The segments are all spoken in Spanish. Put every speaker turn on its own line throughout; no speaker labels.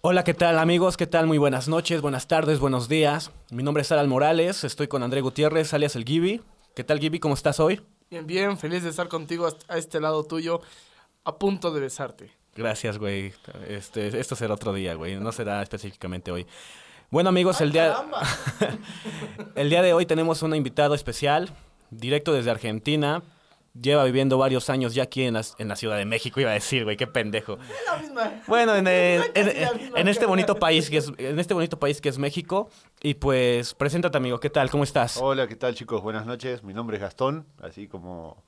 Hola, ¿qué tal amigos? ¿Qué tal? Muy buenas noches, buenas tardes, buenos días. Mi nombre es Alan Morales, estoy con André Gutiérrez, alias el Gibi. ¿Qué tal, Gibi? ¿Cómo estás hoy?
Bien, bien, feliz de estar contigo a este lado tuyo, a punto de besarte.
Gracias, güey. Este, esto será otro día, güey. No será específicamente hoy. Bueno, amigos, el día el día de hoy tenemos un invitado especial, directo desde Argentina, lleva viviendo varios años ya aquí en la, en la Ciudad de México, iba a decir, güey, qué pendejo.
Es la misma.
Bueno, en, en, este bonito país que es en este bonito país que es México y pues preséntate, amigo, ¿qué tal? ¿Cómo estás?
Hola, ¿qué tal, chicos? Buenas noches. Mi nombre es Gastón, así como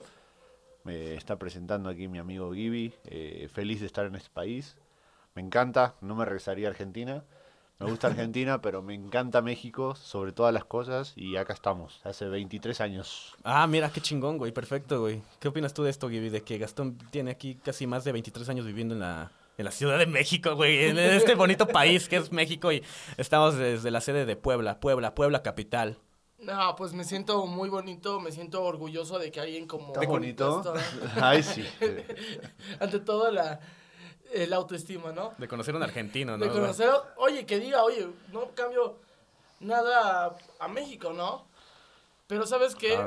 me está presentando aquí mi amigo Gibi. Eh, feliz de estar en este país. Me encanta, no me regresaría a Argentina. Me gusta Argentina, pero me encanta México sobre todas las cosas y acá estamos, hace 23 años.
Ah, mira, qué chingón, güey, perfecto, güey. ¿Qué opinas tú de esto, Gibi? De que Gastón tiene aquí casi más de 23 años viviendo en la, en la Ciudad de México, güey, en este bonito país que es México y estamos desde la sede de Puebla, Puebla, Puebla capital.
No, pues me siento muy bonito, me siento orgulloso de que alguien como...
¿Está bonito? Ay, sí.
Ante todo la el autoestima, ¿no?
De conocer a un argentino, ¿no?
De conocer, oye, que diga, oye, no cambio nada a, México, ¿no? Pero sabes qué,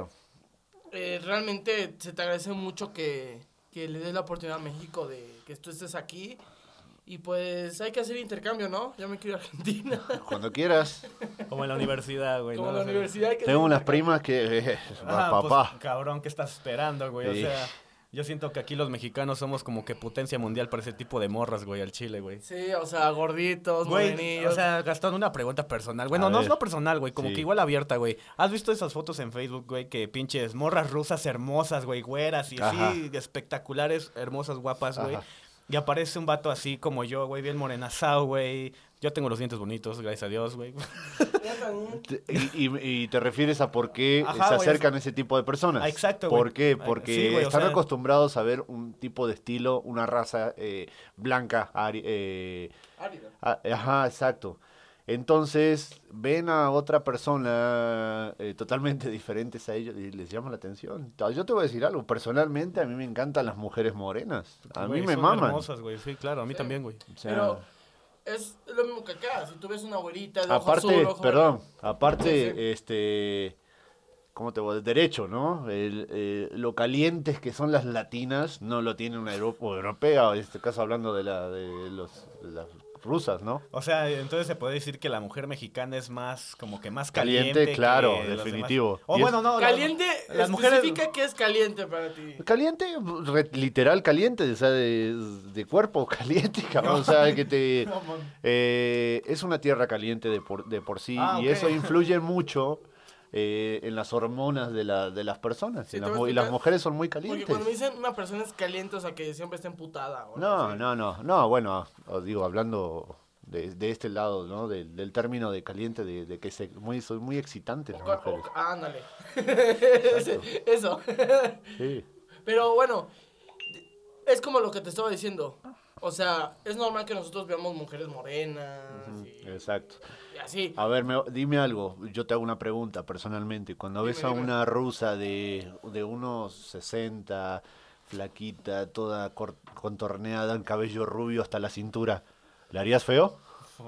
eh, realmente se te agradece mucho que, que le des la oportunidad a México de que tú estés aquí. Y pues hay que hacer intercambio, ¿no? Ya me quiero a Argentina.
Cuando quieras.
Como en la universidad, güey.
Como en la universidad. Hay que
Tengo unas primas que... Eh,
ah, papá. Pues, cabrón, ¿qué estás esperando, güey? O sea... Yo siento que aquí los mexicanos somos como que potencia mundial para ese tipo de morras, güey, al chile, güey.
Sí, o sea, gorditos,
güey. O sea, Gastón, una pregunta personal. Bueno, no es lo personal, güey, como que igual abierta, güey. ¿Has visto esas fotos en Facebook, güey, que pinches morras rusas hermosas, güey, güeras y así, espectaculares, hermosas, guapas, güey? Y aparece un vato así como yo, güey, bien morenazado, güey. Yo tengo los dientes bonitos, gracias a Dios, güey.
y, te refieres a por qué se acercan ese tipo de personas.
exacto,
güey. ¿Por qué? Porque están acostumbrados a ver un tipo de estilo, una raza eh, blanca, eh,
árida.
ajá, exacto. Entonces ven a otra persona eh, totalmente diferentes a ellos y les llama la atención. Yo te voy a decir algo, personalmente a mí me encantan las mujeres morenas. A mí me son maman.
hermosas, güey. Sí, claro, a mí también, güey.
Pero es lo mismo que acá. Si tú ves una abuelita de
aparte, perdón, aparte, este, ¿cómo te voy? Derecho, ¿no? El, eh, lo calientes que son las latinas no lo tiene una europea, en este caso hablando de la de los rusas, ¿no?
O sea, entonces se puede decir que la mujer mexicana es más, como que más caliente. Caliente,
claro, definitivo.
O bueno, no. Caliente, las mujeres. significa que es caliente para ti?
Caliente, literal caliente, o sea, de, cuerpo caliente, cabrón. O sea, que te. Eh, es una tierra caliente de por, de por sí ah, y eso influye mucho eh, en las hormonas de, la, de las personas. y, las, mujeres son muy calientes.
Porque cuando me dicen una persona es caliente, o sea, que siempre está emputada.
no, no, no, no, bueno, os digo, hablando de, de este lado, ¿no? del término de caliente, de, de que se, muy, son muy excitantes las mujeres.
ándale. Eso. sí. Pero bueno, es como lo que te estaba diciendo. O sea, es normal que nosotros veamos mujeres morenas.
Exacto.
Y así.
A ver, dime algo. Yo te hago una pregunta personalmente. Cuando ves a una rusa de, de unos 60, flaquita, toda contorneada, en cabello rubio hasta la cintura, ¿le harías feo?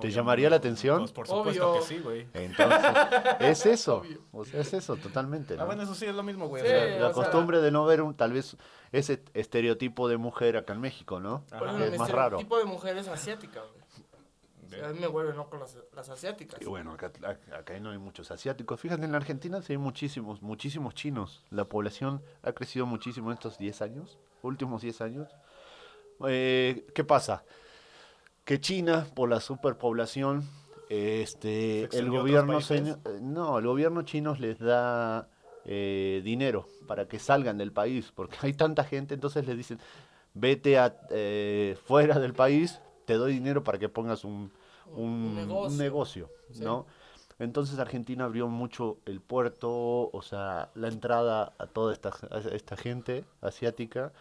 ¿Te llamaría la atención? Pues
por supuesto que sí, güey.
Entonces, es eso. es eso, totalmente.
Ah, bueno, eso sí es lo mismo, güey.
la costumbre de no ver un, tal vez ese estereotipo de mujer acá en México, ¿no?
es más raro. El tipo de mujer es asiática, güey. a mí me vuelve loco las, las asiáticas.
Y bueno, acá, acá, no hay muchos asiáticos. Fíjate, en la Argentina sí hay muchísimos, muchísimos chinos. La población ha crecido muchísimo en estos 10 años, últimos 10 años. Eh, ¿Qué pasa? Que China, por la superpoblación, este, el gobierno no, el gobierno chino les da eh, dinero para que salgan del país, porque hay tanta gente, entonces les dicen, vete a, eh, fuera del país, te doy dinero para que pongas un, un, negocio, ¿no? Entonces Argentina abrió mucho el puerto, o sea, la entrada a toda esta, a esta gente asiática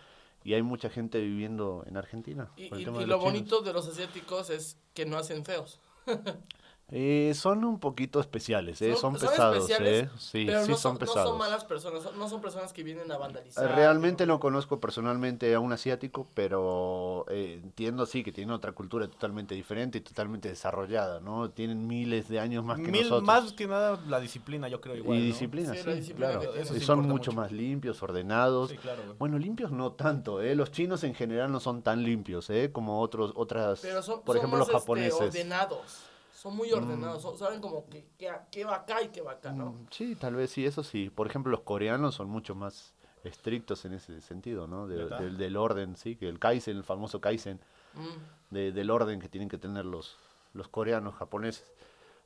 y hay mucha gente viviendo en Argentina.
Y, lo bonito de los asiáticos es que no hacen feos.
Eh, son un poquito especiales, eh, son, pesados, eh. Sí,
pero
sí
no
son, pesados.
No son malas personas, no son personas que vienen a vandalizar.
Realmente no conozco personalmente a un asiático, pero eh, entiendo sí que tienen otra cultura totalmente diferente y totalmente desarrollada, ¿no? Tienen miles de años más que
Mil,
nosotros.
Más que nada la disciplina, yo creo igual.
Y
¿no?
disciplina,
Sí,
sí,
la disciplina
claro.
que
sí
son mucho
mucho.
más limpios, ordenados.
Sí, claro, güey.
Bueno, limpios no tanto, ¿eh? Los chinos en general no son tan limpios, ¿eh? Como otros, otras,
Pero son,
por
son
ejemplo,
más,
los
este,
japoneses.
Ordenados. Son muy ordenados. son- saben como que, que, que va acá y que va acá, ¿no?
Mm, Sí, tal vez sí, eso sí. Por ejemplo, los coreanos son mucho más estrictos en ese sentido, ¿no? Del, del orden, sí, que el Kaizen, el famoso Kaizen,
Mm.
de- del orden que tienen que tener los, los coreanos, japoneses.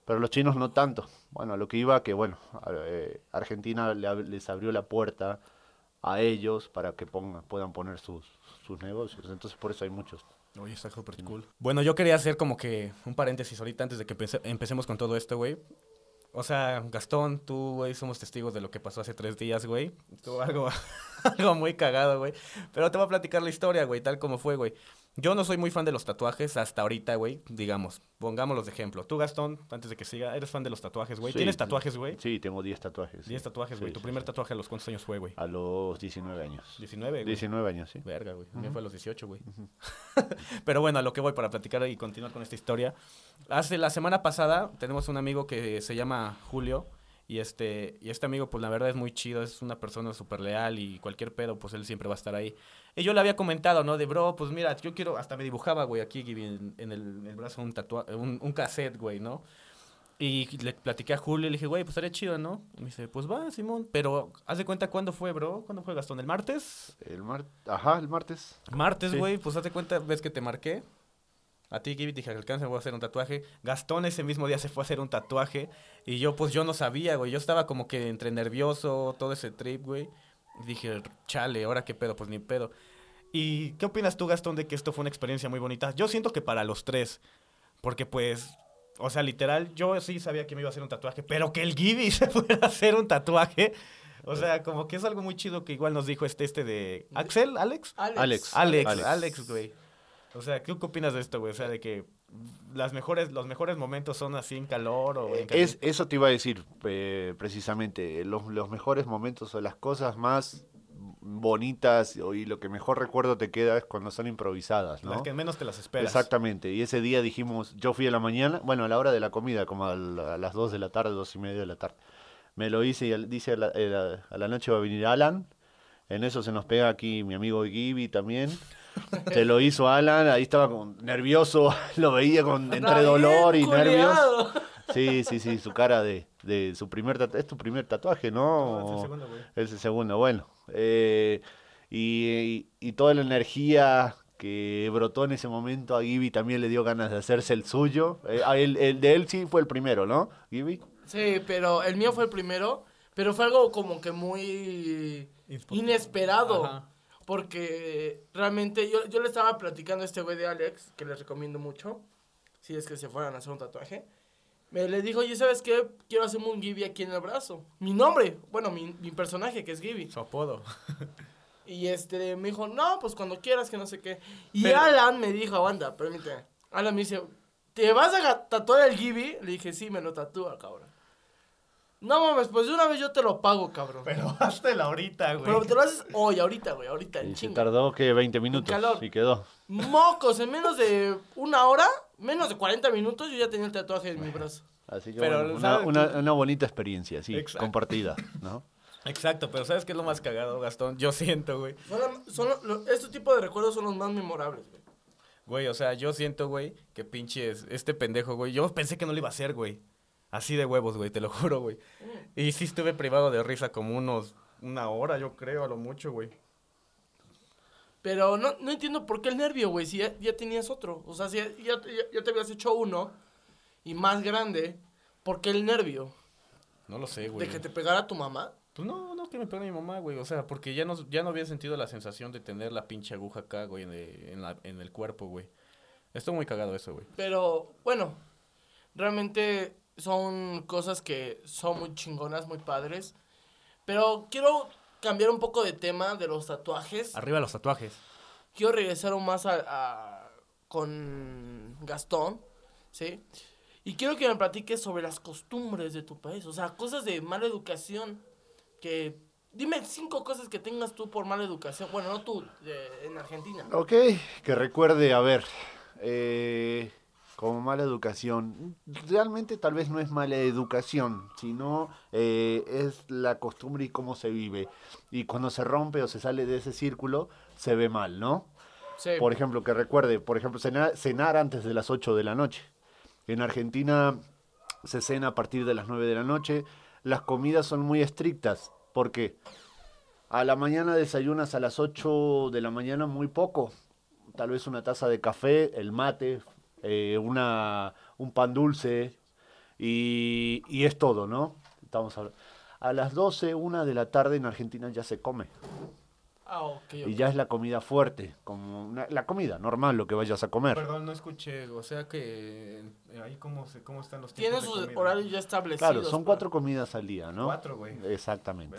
Pero los chinos no tanto. Bueno, a lo que iba que, bueno, eh, Argentina le ab- les abrió la puerta a ellos para que pongan, puedan poner sus, sus negocios. Entonces, por eso hay muchos.
Oye, está súper cool. Bueno, yo quería hacer como que un paréntesis ahorita antes de que empece- empecemos con todo esto, güey. O sea, Gastón, tú, güey, somos testigos de lo que pasó hace tres días, güey. Estuvo algo, algo muy cagado, güey. Pero te voy a platicar la historia, güey, tal como fue, güey. Yo no soy muy fan de los tatuajes hasta ahorita, güey. Digamos, pongámoslos de ejemplo. Tú, Gastón, antes de que siga, ¿eres fan de los tatuajes, güey?
Sí,
¿Tienes tatuajes, güey?
Sí, tengo 10 tatuajes. sí.
10 tatuajes, güey.
Sí,
¿Tu
sí,
primer tatuaje a los cuántos años fue, güey?
A los 19 años.
19, güey.
19 años, sí.
Verga, güey. A mí fue a los 18, güey. Pero bueno, a lo que voy para platicar y continuar con esta historia. Hace la semana pasada tenemos un amigo que se llama Julio. Y este, y este amigo, pues la verdad es muy chido, es una persona súper leal y cualquier pedo, pues él siempre va a estar ahí. Y yo le había comentado, ¿no? De bro, pues mira, yo quiero, hasta me dibujaba, güey, aquí en, en el, en el brazo un tatuaje, un, un cassette, güey, ¿no? Y le platiqué a Julio y le dije, güey, pues estaría chido, ¿no? Y me dice, pues va, Simón. Pero, haz de cuenta cuándo fue, bro. ¿Cuándo fue Gastón? ¿El martes?
El mar... Ajá, el martes.
Martes,
Sí.
güey, pues haz de cuenta, ves que te marqué. A ti, Gibi, dije, alcance, voy a hacer un tatuaje. Gastón ese mismo día se fue a hacer un tatuaje. Y yo, pues, yo no sabía, güey. Yo estaba como que entre nervioso, todo ese trip, güey. Y dije, chale, ¿ahora qué pedo? Pues ni pedo. ¿Y qué opinas tú, Gastón, de que esto fue una experiencia muy bonita? Yo siento que para los tres. Porque, pues, o sea, literal, yo sí sabía que me iba a hacer un tatuaje. Pero que el Gibi se fuera a hacer un tatuaje. O sea, como que es algo muy chido que igual nos dijo este, este de... ¿Axel? ¿Alex?
Alex.
Alex.
Alex,
Alex.
Alex, güey. O sea, ¿qué, qué opinas de esto, güey? O sea, de que las mejores, los mejores momentos son así en calor o en
Es, eso te iba a decir eh, precisamente, los, los mejores momentos o las cosas más bonitas y lo que mejor recuerdo te queda es cuando son improvisadas, ¿no?
Las que menos te las esperas.
Exactamente, y ese día dijimos, yo fui a la mañana, bueno, a la hora de la comida, como a, la- a las 2 de la tarde, dos y media de la tarde. Me lo hice y al- dice a la, eh, a- a la noche va a venir Alan, en eso se nos pega aquí mi amigo Gibi también. Se lo hizo Alan, ahí estaba con- nervioso, lo veía con entre dolor y nervios. Sí, sí, sí, su cara de, de su primer tatuaje. Es tu primer tatuaje, ¿no?
No, es el segundo, güey.
Es el segundo, bueno. Eh, y, y- y toda la energía que brotó en ese momento a Gibi también le dio ganas de hacerse el suyo. Eh, a él- el de él sí fue el primero, ¿no? Gibi.
Sí, pero el mío fue el primero. Pero fue algo como que muy inesperado.
Ajá.
Porque realmente yo, yo le estaba platicando a este güey de Alex, que les recomiendo mucho, si es que se fueran a hacer un tatuaje. Me le dijo, oye, ¿sabes qué? Quiero hacerme un Gibby aquí en el brazo. Mi nombre, bueno, mi, mi personaje, que es Gibby.
Su apodo.
Y este, me dijo, no, pues cuando quieras, que no sé qué. Y
Pero-
Alan me dijo, aguanta, permíteme. Alan me dice, ¿te vas a tatuar el Gibby? Le dije, sí, me lo tatúa, cabrón. No mames, pues de una vez yo te lo pago, cabrón.
Pero hazte ahorita, güey.
Pero te lo haces hoy, ahorita, güey, ahorita,
Y se tardó que 20 minutos
calor.
y quedó.
Mocos, en menos de una hora, menos de 40 minutos, yo ya tenía el tatuaje en mi brazo.
Así que
Pero,
bueno, una,
¿sabes
una- bonita experiencia, sí,
Exacto.
compartida, ¿no?
Exacto, pero ¿sabes qué es lo más cagado, Gastón? Yo siento, güey.
Son, la- son este tipo de recuerdos son los más memorables, güey.
Güey, o sea, yo siento, güey, que pinches, este pendejo, güey. Yo pensé que no lo iba a hacer, güey. Así de huevos, güey, te lo juro, güey. Y sí estuve privado de risa como unos, una hora, yo creo, a lo mucho, güey.
Pero no, no entiendo por qué el nervio, güey, si ya, ya tenías otro. O sea, si ya, ya, te habías hecho uno y más grande, ¿por qué el nervio?
No lo sé, güey.
¿De que te pegara tu mamá?
Pues no, no, que me pegue mi mamá, güey. O sea, porque ya no, ya no había sentido la sensación de tener la pinche aguja acá, güey, en, el- en la- en el cuerpo, güey. Estoy muy cagado eso, güey.
Pero, bueno, realmente son cosas que son muy chingonas, muy padres. Pero quiero cambiar un poco de tema de los tatuajes.
Arriba los tatuajes.
quiero regresar aún más a, a- con Gastón, ¿sí? Y quiero que me platiques sobre las costumbres de tu país, o sea, cosas de mala educación que... Dime cinco cosas que tengas tú por mala educación. Bueno, no tú, en Argentina.
Ok, que recuerde, a ver, eh, como mala educación. Realmente tal vez no es mala educación, sino eh, es la costumbre y cómo se vive. Y cuando se rompe o se sale de ese círculo, se ve mal, ¿no? Sí. Por ejemplo, que recuerde, por ejemplo, cenar, cenar antes de las 8 de la noche. En Argentina se cena a partir de las 9 de la noche. Las comidas son muy estrictas. porque A la mañana desayunas a las 8 de la mañana muy poco. Tal vez una taza de café, el mate, eh, una, un pan dulce y, y, es todo, ¿no? Estamos a, a las 12, una de la tarde en Argentina ya se come.
Ah, okay,
Y ya es la comida fuerte, como la comida normal, lo que vayas a comer.
Perdón, no escuché, o sea que eh, ahí cómo, se, cómo están los
tiempos Tiene sus horarios ya establecidos.
Claro, son cuatro comidas al día, ¿no?
Cuatro, güey.
Exactamente.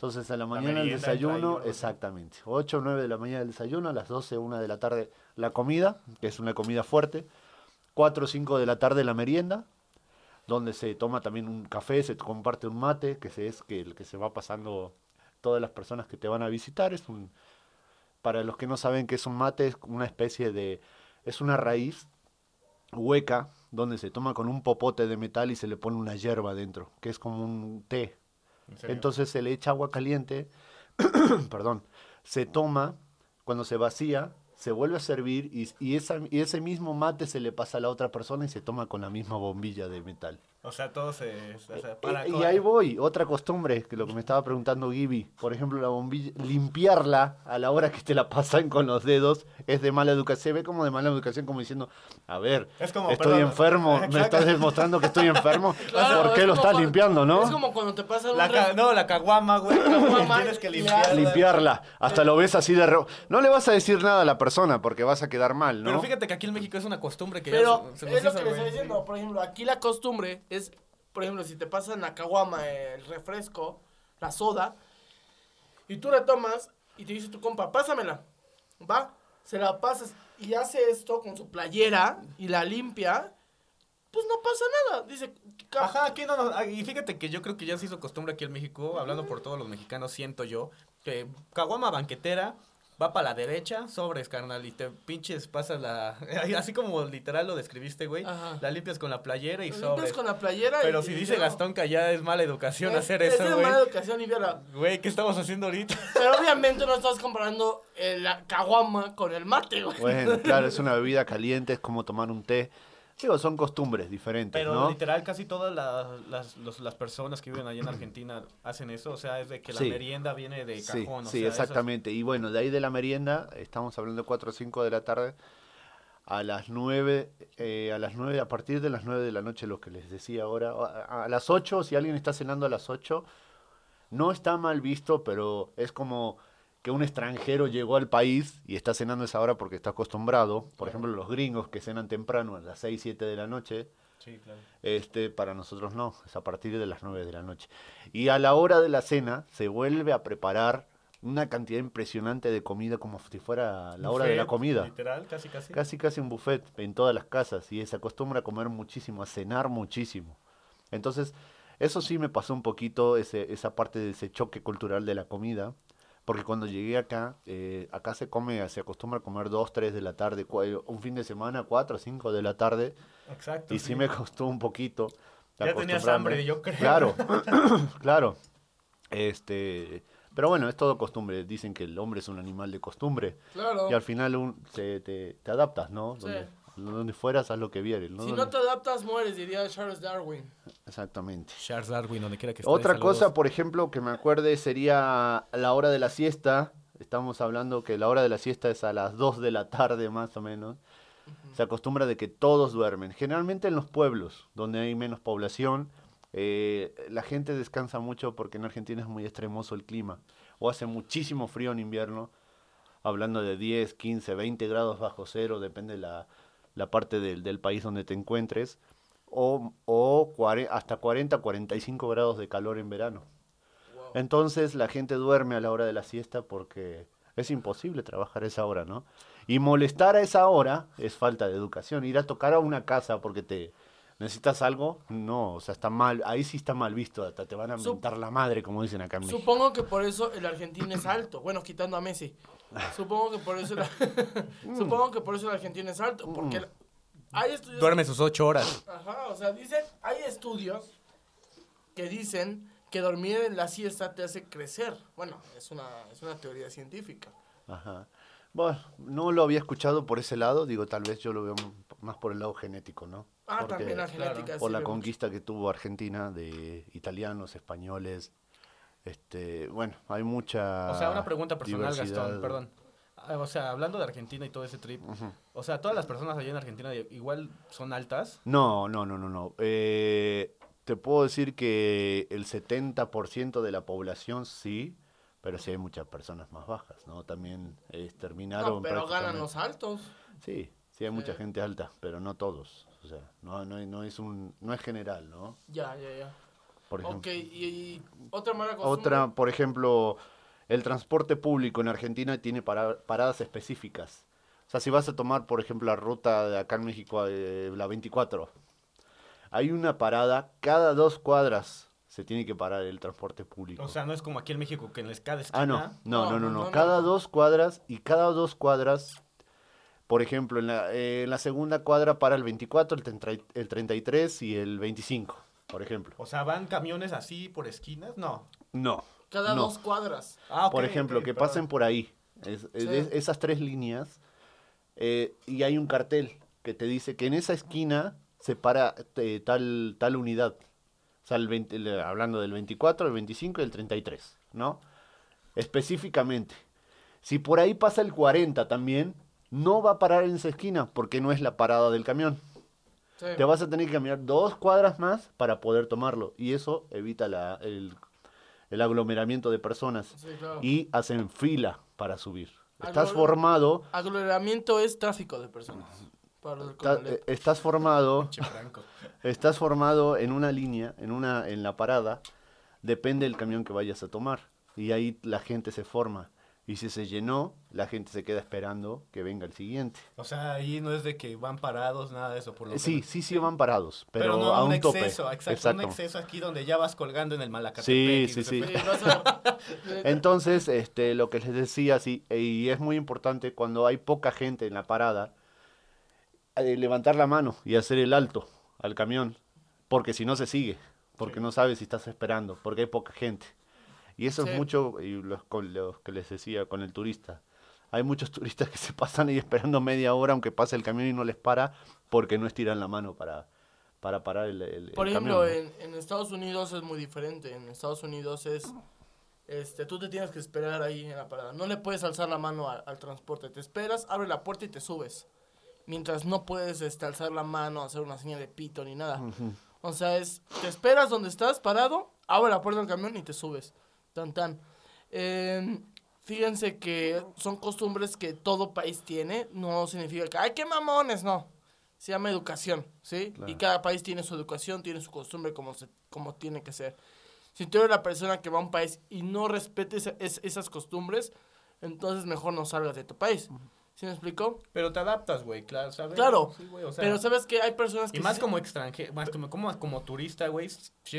Entonces a la mañana el desayuno, exactamente. 8 o 9 de la mañana el desayuno, a las 12 o 1 de la tarde la comida, que es una comida fuerte. 4 o 5 de la tarde la merienda, donde se toma también un café, se comparte un mate, que es que el que se va pasando todas las personas que te van a visitar. Es un, para los que no saben qué es un mate, es una especie de, es una raíz hueca donde se toma con un popote de metal y se le pone una hierba dentro, que es como un té. Entonces se le echa agua caliente, perdón, se toma, cuando se vacía, se vuelve a servir y, esa, y ese mismo mate se le pasa a la otra persona y se toma con la misma bombilla de metal.
O sea, todo se...
y, ahí voy, otra costumbre, que lo que me estaba preguntando Gibi, por ejemplo, la bombilla, limpiarla a la hora que te la pasan con los dedos es de mala educación, se ve como de mala educación, como diciendo, a ver, estoy enfermo, me estás demostrando que estoy enfermo, ¿por qué lo estás limpiando, no?
Es como cuando te pasan
la No, la caguama, güey, tienes que limpiarla.
Limpiarla, hasta lo ves así de... No le vas a decir nada a la persona porque vas a quedar mal, ¿no?
Pero fíjate que aquí en México es una costumbre que
Pero ya se, es lo que le estoy diciendo, por ejemplo, aquí la costumbre es, por ejemplo, si te pasan la caguama, el refresco, la soda, y tú la tomas y te dice tu compa, pásamela, va, se la pasas y hace esto con su playera y la limpia, pues no pasa nada. Dice,
ajá, aquí no, no, y fíjate que yo creo que ya se hizo costumbre aquí en México, hablando por todos los mexicanos, siento yo, que caguama banquetera va para la derecha, sobres, carnal, y te pinches pasas la... Así como literal lo describiste, güey. La limpias con la playera y sobres. limpias
con la playera
Pero si dice Gastón que allá es mala educación hacer eso, güey. Es
mala educación y viera.
Güey, ¿qué estamos haciendo ahorita?
Pero obviamente no estás comparando la caguama con el mate, güey.
Bueno, claro, es una bebida caliente, es como tomar un té. Digo, son costumbres diferentes,
Pero literal casi todas las, las, personas que viven allá en Argentina hacen eso, o sea, es de que la merienda viene de cajón.
Sí, sí exactamente. Y bueno, de ahí de la merienda, estamos hablando de 4 o 5 de la tarde, a las 9, eh, a las 9, a partir de las 9 de la noche, lo que les decía ahora, a, a las 8, si alguien está cenando a las 8, no está mal visto, pero es como que un extranjero llegó al país y está cenando esa hora porque está acostumbrado. Por ejemplo, los gringos que cenan temprano a las 6, 7 de la noche.
Sí, claro.
Este, para nosotros no, es a partir de las 9 de la noche. Y a la hora de la cena se vuelve a preparar una cantidad impresionante de comida como si fuera la hora de la comida.
Literal, casi casi.
Casi casi un buffet en todas las casas y se acostumbra a comer muchísimo, a cenar muchísimo. Entonces, eso sí me pasó un poquito, ese, esa parte de ese choque cultural de la comida porque cuando llegué acá, eh, acá se come, se acostumbra a comer 2, 3 de la tarde, un fin de semana, 4, 5 de la tarde.
Exacto.
Y sí, me costó un poquito.
Ya tenías hambre, yo creo.
Claro, claro. Este, pero bueno, es todo costumbre. Dicen que el hombre es un animal de costumbre.
Claro.
Y al final un, te, te, adaptas, ¿no? Sí. Donde fueras, haz lo que vieres.
Si no te adaptas, mueres, diría Charles Darwin.
Exactamente.
Charles Darwin, donde quiera que
estés. Otra cosa, por ejemplo, que me acuerde sería la hora de la siesta. Estamos hablando que la hora de la siesta es a las 2 de la tarde, más o menos. Se acostumbra de que todos duermen. Generalmente en los pueblos, donde hay menos población, eh, la gente descansa mucho porque en Argentina es muy extremoso el clima. O hace muchísimo frío en invierno, hablando de 10, 15, 20 grados bajo cero, depende de la, la parte del, del país donde te encuentres, o, o hasta 40, 45 grados de calor en verano. Entonces la gente duerme a la hora de la siesta porque es imposible trabajar a esa hora, ¿no? Y molestar a esa hora es falta de educación. Ir a tocar a una casa porque te ¿Necesitas algo? No, o sea, está mal, ahí sí está mal visto, hasta te van a mentar la madre, como dicen acá en México.
Supongo que por eso el argentino es alto, bueno, quitando a Messi. Supongo que por eso el, supongo que por eso el argentino es alto, porque
mm. hay estudios... Duerme sus ocho horas.
Ajá, o sea, dicen, hay estudios que dicen que dormir en la siesta te hace crecer. Bueno, es una, es una teoría científica.
Ajá. Bueno, no lo había escuchado por ese lado, digo, tal vez yo lo veo más por el lado genético, ¿no?
Ah, también la genética.
Por la conquista que tuvo Argentina de italianos, españoles, este, bueno, hay mucha
O sea, una pregunta personal, Gastón, perdón. Ah, o sea, hablando de Argentina y todo ese trip, o sea, ¿todas las personas allá en Argentina igual son altas?
No, no, no, no, no. Eh, te puedo decir que el 70% de la población sí, pero sí hay muchas personas más bajas, ¿no? También terminaron... No,
pero ganan los altos.
Sí, sí hay mucha gente alta, pero no todos. O sea, no, no, no, es, un, no es general, ¿no?
Ya, ya, ya. Por ejemplo. Ok, y, otra mala
Otra, por ejemplo, el transporte público en Argentina tiene paradas específicas. O sea, si vas a tomar, por ejemplo, la ruta de acá en México, eh, la 24, hay una parada cada dos cuadras se tiene que parar el transporte público.
O sea, no es como aquí en México que en la escala
Ah, no, no, no, no, no. Cada dos cuadras y cada dos cuadras, por ejemplo, en la, eh, en la segunda cuadra para el 24, el, el 33 y el 25, por ejemplo.
O sea, ¿van camiones así por esquinas? No.
No.
Cada dos cuadras.
Ah, por ejemplo, que pasen por ahí. esas tres líneas. Eh, y hay un cartel que te dice que en esa esquina se para eh, tal, tal unidad. O sea, el hablando del 24, el 25 y el 33, ¿no? Específicamente. Si por ahí pasa el 40 también, no va a parar en esa esquina porque no es la parada del camión. Te vas a tener que caminar dos cuadras más para poder tomarlo. Y eso evita la, el, aglomeramiento de personas. Y hacen fila para subir. Estás formado.
Aglomeramiento es tráfico de personas.
Eh, estás formado. estás formado en una línea, en una, en la parada. Depende del camión que vayas a tomar. Y ahí la gente se forma. Y si se llenó, la gente se queda esperando que venga el siguiente.
O sea, ahí no es de que van parados, nada de eso. Por lo
sí, sí, sí van parados, pero, no a un,
exceso, tope. Exacto, un exceso aquí donde ya vas colgando en el Malacatepec.
Sí, sí, sí. Entonces, este, lo que les decía, sí, y es muy importante cuando hay poca gente en la parada, eh, levantar la mano y hacer el alto al camión, porque si no se sigue, porque no sabes si estás esperando, porque hay poca gente. Y eso es mucho, y los, con los que les decía, con el turista. Hay muchos turistas que se pasan ahí esperando media hora aunque pase el camión y no les para porque no estiran la mano para, para parar el, el
Por ejemplo, en, en, Estados Unidos es muy diferente. En Estados Unidos es, este, tú te tienes que esperar ahí en la parada. No le puedes alzar la mano al, transporte. Te esperas, abre la puerta y te subes. Mientras no puedes este, alzar la mano, hacer una señal de pito ni nada. O sea, es, te esperas donde estás parado, abre la puerta del camión y te subes. Tan tan. Em, fíjense que son costumbres que todo país tiene. No significa que, ¡ay, qué mamones! No. Se llama educación, ¿sí? Y cada país tiene su educación, tiene su costumbre como, se, como tiene que ser. Si tú eres la persona que va a un país y no respetes esas costumbres, entonces mejor no salgas de tu país. ¿Sí me explicó?
Pero te adaptas, güey, claro, ¿sabes?
Claro, pero sabes que hay personas que...
Y más como extranjero, más como, como, como turista, güey.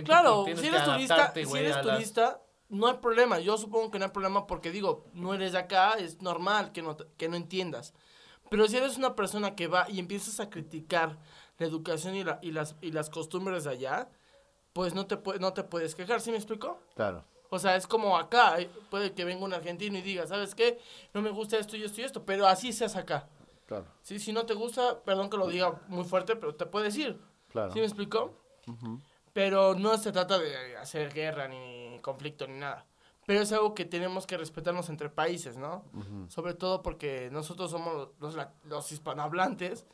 Claro, si eres turista, si eres turista, no hay problema. Yo supongo que no hay problema porque digo, no eres de acá, es normal que no, que no entiendas. Pero si eres una persona que va y empiezas a criticar la educación y, la, y, las, y las costumbres de allá, pues no te, no te puedes quejar, ¿sí me explico?
Claro.
O sea, es como acá, eh, puede que venga un argentino y diga, ¿sabes qué? No me gusta esto y esto y esto, pero así seas acá.
Claro.
Sí, si no te gusta, perdón que lo diga muy fuerte, pero te puedes ir. Claro. ¿Sí me explicó? Pero no se trata de hacer guerra ni conflicto ni nada. Pero es algo que tenemos que respetarnos entre países, ¿no? Sobre todo porque nosotros somos los, los hispanohablantes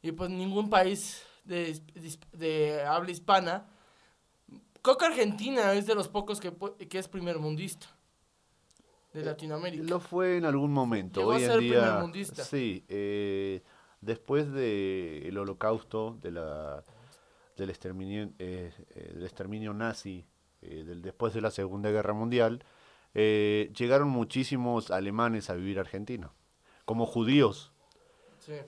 y pues ningún país de, de, habla hispana. Creo que Argentina es de los pocos que, que es primer mundista de eh, Latinoamérica.
Lo fue en algún momento. Hoy en día, Sí, eh, después del holocausto, de la del exterminio, eh, eh, del exterminio nazi, eh, del, después de la Segunda Guerra Mundial, llegaron muchísimos alemanes a vivir a Argentina, como judíos.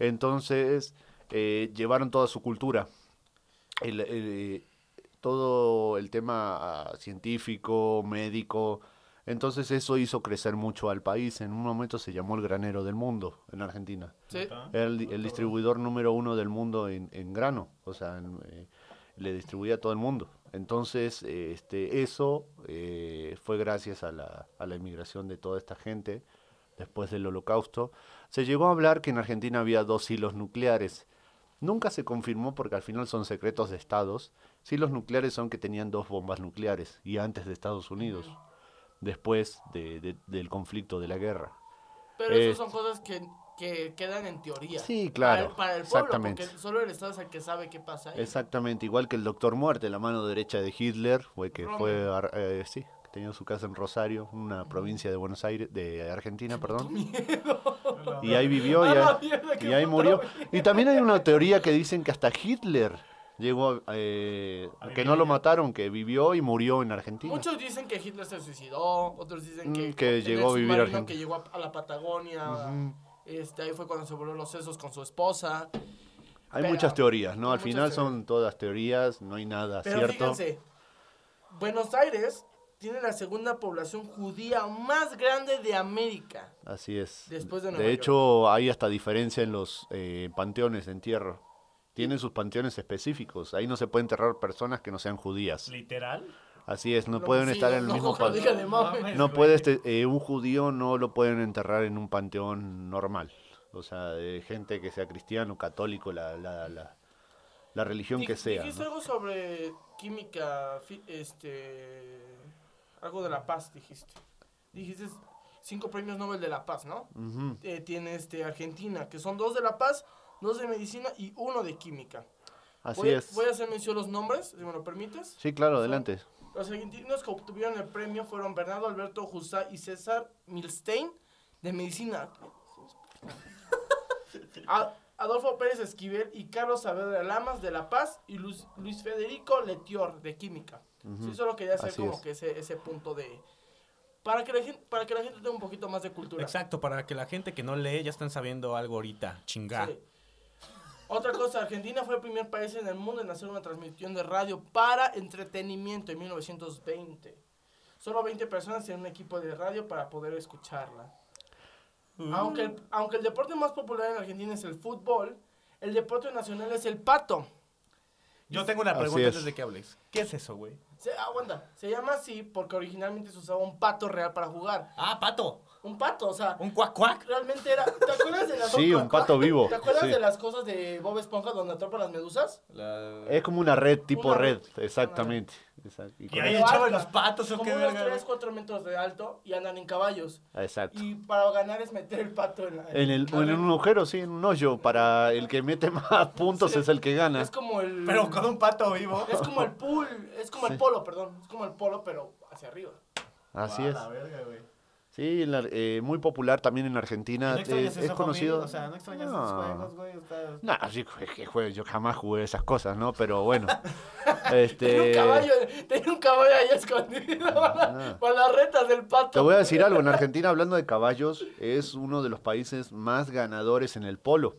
Entonces, llevaron toda su cultura. todo el tema ah, científico, médico, entonces eso hizo crecer mucho al país. En un momento se llamó el granero del mundo en Argentina. ¿Sí? El, el distribuidor número uno del mundo en, grano, o sea, eh, le distribuía a todo el mundo. Entonces, este, eso eh, fue gracias a la, a la inmigración de toda esta gente después del holocausto. Se llegó a hablar que en Argentina había dos hilos nucleares. Nunca se confirmó porque al final son secretos de estados. Sí, los nucleares son que tenían dos bombas nucleares y antes de Estados Unidos después de, del conflicto de la guerra.
Pero eso son cosas que, que, quedan en teoría.
Sí, claro.
Para el, pueblo, exactamente. porque solo el Estado es el que sabe qué pasa ahí.
Exactamente, igual que el Doctor Muerte, la mano derecha de Hitler, fue que fue, eh, sí, tenía su casa en Rosario, una provincia de Buenos Aires, de Argentina, perdón. Y ahí vivió y y ahí murió. Y también hay una teoría que dicen que hasta Hitler llegó eh, que no lo mataron, que vivió y murió en Argentina.
Muchos dicen que Hitler se suicidó, otros dicen que,
mm, que llegó a vivir Argentina.
que llegó a, la Patagonia, este, ahí fue cuando se volvió los sesos con su esposa.
Hay muchas teorías, ¿no? Al final son todas teorías, no hay nada Pero cierto.
Fíjense, Buenos Aires tiene la segunda población judía más grande de América.
Así es.
Después de
De hecho, hay hasta diferencia en los eh, panteones de entierro tienen sus panteones específicos. Ahí no se puede enterrar personas que no sean judías.
¿Literal?
Así es, no, pueden estar en el mismo panteón. No puede, este, eh, un judío no lo pueden enterrar en un panteón normal. O sea, de gente que sea cristiano, católico, la, la, la, la religión que sea.
Dijiste algo sobre química, este, algo de la paz, dijiste. Dijiste cinco premios Nobel de la paz, ¿no? Eh, tiene este Argentina, que son dos de la paz, dos de medicina y uno de química.
Así
voy,
es.
Voy a hacer mención los nombres, si me lo permites.
Sí, claro, adelante.
Los argentinos que obtuvieron el premio fueron Bernardo Alberto Jusá y César Milstein de medicina. Adolfo Pérez Esquivel y Carlos Saavedra Lamas de La Paz y Luis, Federico Letior de Química. sí, solo quería hacer como que ese, ese punto de, para que, la gente, para que la gente tenga un poquito más de cultura.
Exacto, para que la gente que no lee ya están sabiendo algo ahorita. Chingá.
Otra cosa, Argentina fue el primer país en el mundo en hacer una transmisión de radio para entretenimiento en 1920. Solo 20 personas tienen un equipo de radio para poder escucharla. Mm. Aunque, el, aunque el deporte más popular en Argentina es el fútbol, el deporte nacional es el pato.
Yo tengo una pregunta antes de que hables. ¿Qué es eso, güey?
Se, aguanta. Se llama así porque originalmente se usaba un pato real para jugar.
Ah, pato
un pato, o sea.
¿Un cuac cuac?
Realmente era. ¿Te acuerdas de las
Sí, un pato vivo.
¿Te acuerdas de las cosas de Bob Esponja donde atrapan las medusas?
Es como una red, tipo red, exactamente.
Y, ahí echaban los patos, ¿o qué
unos 3, 4 metros de alto y andan en caballos.
Exacto.
Y para ganar es meter el pato en,
en, el, en un agujero, sí, en un hoyo. Para el que mete más puntos es el que gana.
Es como el.
Pero con un pato vivo.
Es como el pool, es como el polo, perdón. Es como el polo, pero hacia arriba.
Así es. La verga, güey. Sí, eh, muy popular también en Argentina. es, conocido.
O sea, no extrañas esos juegos, güey. No,
sí, que yo jamás jugué esas cosas, ¿no? Pero bueno. este...
Tenía un caballo, tenía un caballo ahí escondido para, las retas del pato.
Te voy a decir algo. En Argentina, hablando de caballos, es uno de los países más ganadores en el polo.